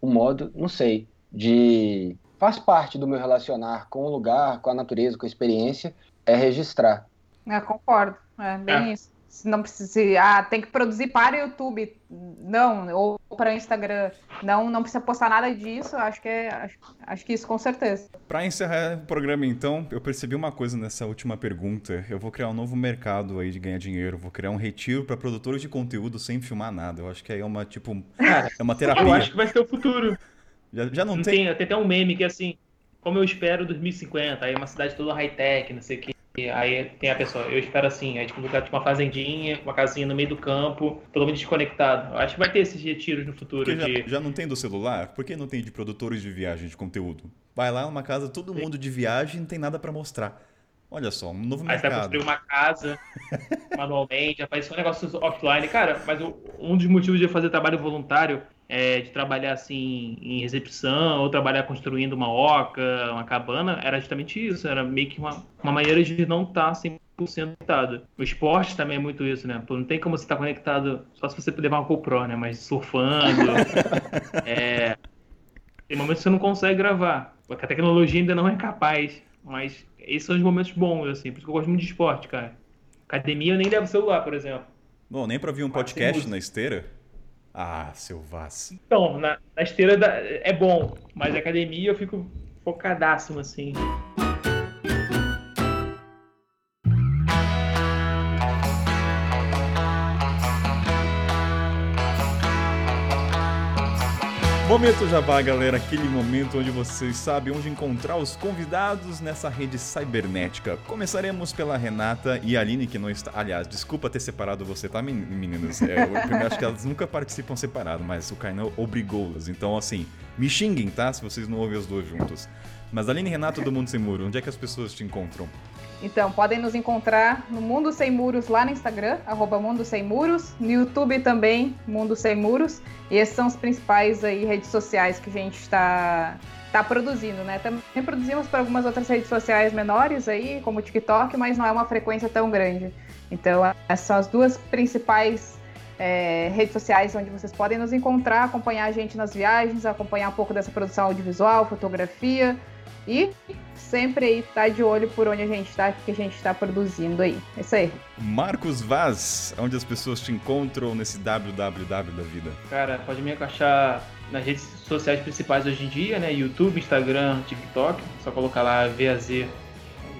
o modo, não sei, de. faz parte do meu relacionar com o lugar, com a natureza, com a experiência, é registrar. Eu concordo. É bem é. isso não precisa ah, tem que produzir para o YouTube, não, ou para o Instagram, não, não precisa postar nada disso, acho que é, acho, acho que isso com certeza. Para encerrar o programa então, eu percebi uma coisa nessa última pergunta, eu vou criar um novo mercado aí de ganhar dinheiro, vou criar um retiro para produtores de conteúdo sem filmar nada, eu acho que aí é uma, tipo, é uma terapia. Eu acho que vai ser o futuro. Já, já não, não tem... tem... Tem até um meme que é assim, como eu espero 2050, aí é uma cidade toda high-tech, não sei o que, aí tem a pessoa, eu espero assim, aí tipo, tipo uma fazendinha, uma casinha no meio do campo, totalmente desconectado. Eu acho que vai ter esses retiros no futuro. Já, de... já, não tem do celular? Por que não tem de produtores de viagem de conteúdo? Vai lá numa casa, todo Sim. mundo de viagem não tem nada para mostrar. Olha só, um novo aí mercado. Aí você construir uma casa manualmente, aparece um negócio offline. Cara, mas um dos motivos de eu fazer trabalho voluntário é, de trabalhar assim em recepção ou trabalhar construindo uma oca, uma cabana, era justamente isso. Era meio que uma, uma maneira de não estar tá 100% conectado. O esporte também é muito isso, né? Não tem como você estar tá conectado só se você levar uma GoPro, né? Mas surfando. é... Tem momentos que você não consegue gravar, porque a tecnologia ainda não é capaz. Mas esses são os momentos bons, assim. Por isso que eu gosto muito de esporte, cara. Academia eu nem levo celular, por exemplo. Bom, nem pra ouvir um podcast na esteira? Ah, seu Vaz. Então, na, na esteira da, é bom, mas academia eu fico focadaço, assim. Momento Jabá, galera, aquele momento onde vocês sabem onde encontrar os convidados nessa rede cibernética. Começaremos pela Renata e a Aline, que não está. Aliás, desculpa ter separado você, tá, meninas? É, eu acho que elas nunca participam separado, mas o Kainan obrigou-las. Então, assim, me xinguem, tá? Se vocês não ouvem os dois juntos. Mas Aline e Renata do Mundo Sem Muro, onde é que as pessoas te encontram? Então, podem nos encontrar no Mundo Sem Muros lá no Instagram, arroba Mundo Sem Muros, no YouTube também, Mundo Sem Muros. E esses são os principais aí redes sociais que a gente está tá produzindo, né? Também produzimos para algumas outras redes sociais menores aí, como o TikTok, mas não é uma frequência tão grande. Então, essas são as duas principais é, redes sociais onde vocês podem nos encontrar, acompanhar a gente nas viagens, acompanhar um pouco dessa produção audiovisual, fotografia e sempre aí tá de olho por onde a gente está, que a gente está produzindo aí. É isso aí. Marcos Vaz, onde as pessoas te encontram nesse www da vida? Cara, pode me achar nas redes sociais principais hoje em dia, né? YouTube, Instagram, TikTok. Só colocar lá VAZ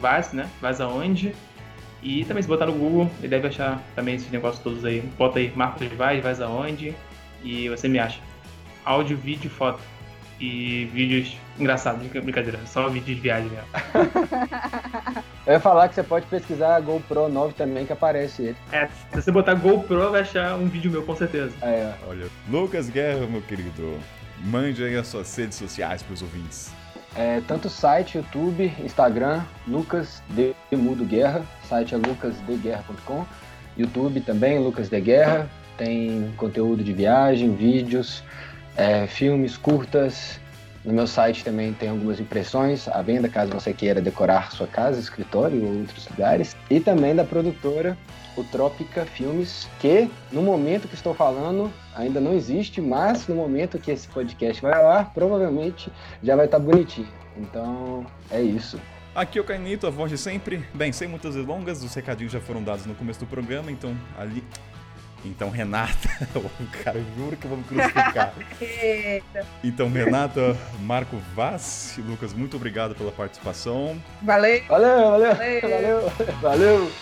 Vaz, né? Vaz aonde. E também se botar no Google, ele deve achar também esses negócios todos aí. Bota aí Marcos Vaz, Vaz aonde. E você me acha. Áudio, vídeo, foto e vídeos engraçados, brincadeira, só vídeos de viagem mesmo. Eu ia falar que você pode pesquisar a GoPro 9 também que aparece ele. É, se você botar GoPro vai achar um vídeo meu com certeza. É. Olha, Lucas Guerra, meu querido, mande aí as suas redes sociais para os ouvintes. É, tanto site, YouTube, Instagram, Lucas de Mudo Guerra, site é lucasdeguerra.com, YouTube também, Lucas de Guerra, tem conteúdo de viagem, vídeos, é, filmes curtas, No meu site também tem algumas impressões à venda, caso você queira decorar sua casa, escritório ou outros lugares. E também da produtora o Trópica Filmes, que no momento que estou falando ainda não existe, mas no momento que esse podcast vai lá, provavelmente já vai estar bonitinho. Então é isso. Aqui é o Cainito, a voz de sempre. Bem, sem muitas delongas, os recadinhos já foram dados no começo do programa, então ali. Então, Renata, o cara jura que eu vou me crucificar. Eita. Então, Renata, Marco Vaz e Lucas, muito obrigado pela participação. Valeu. Valeu, valeu, Valeu. valeu, valeu.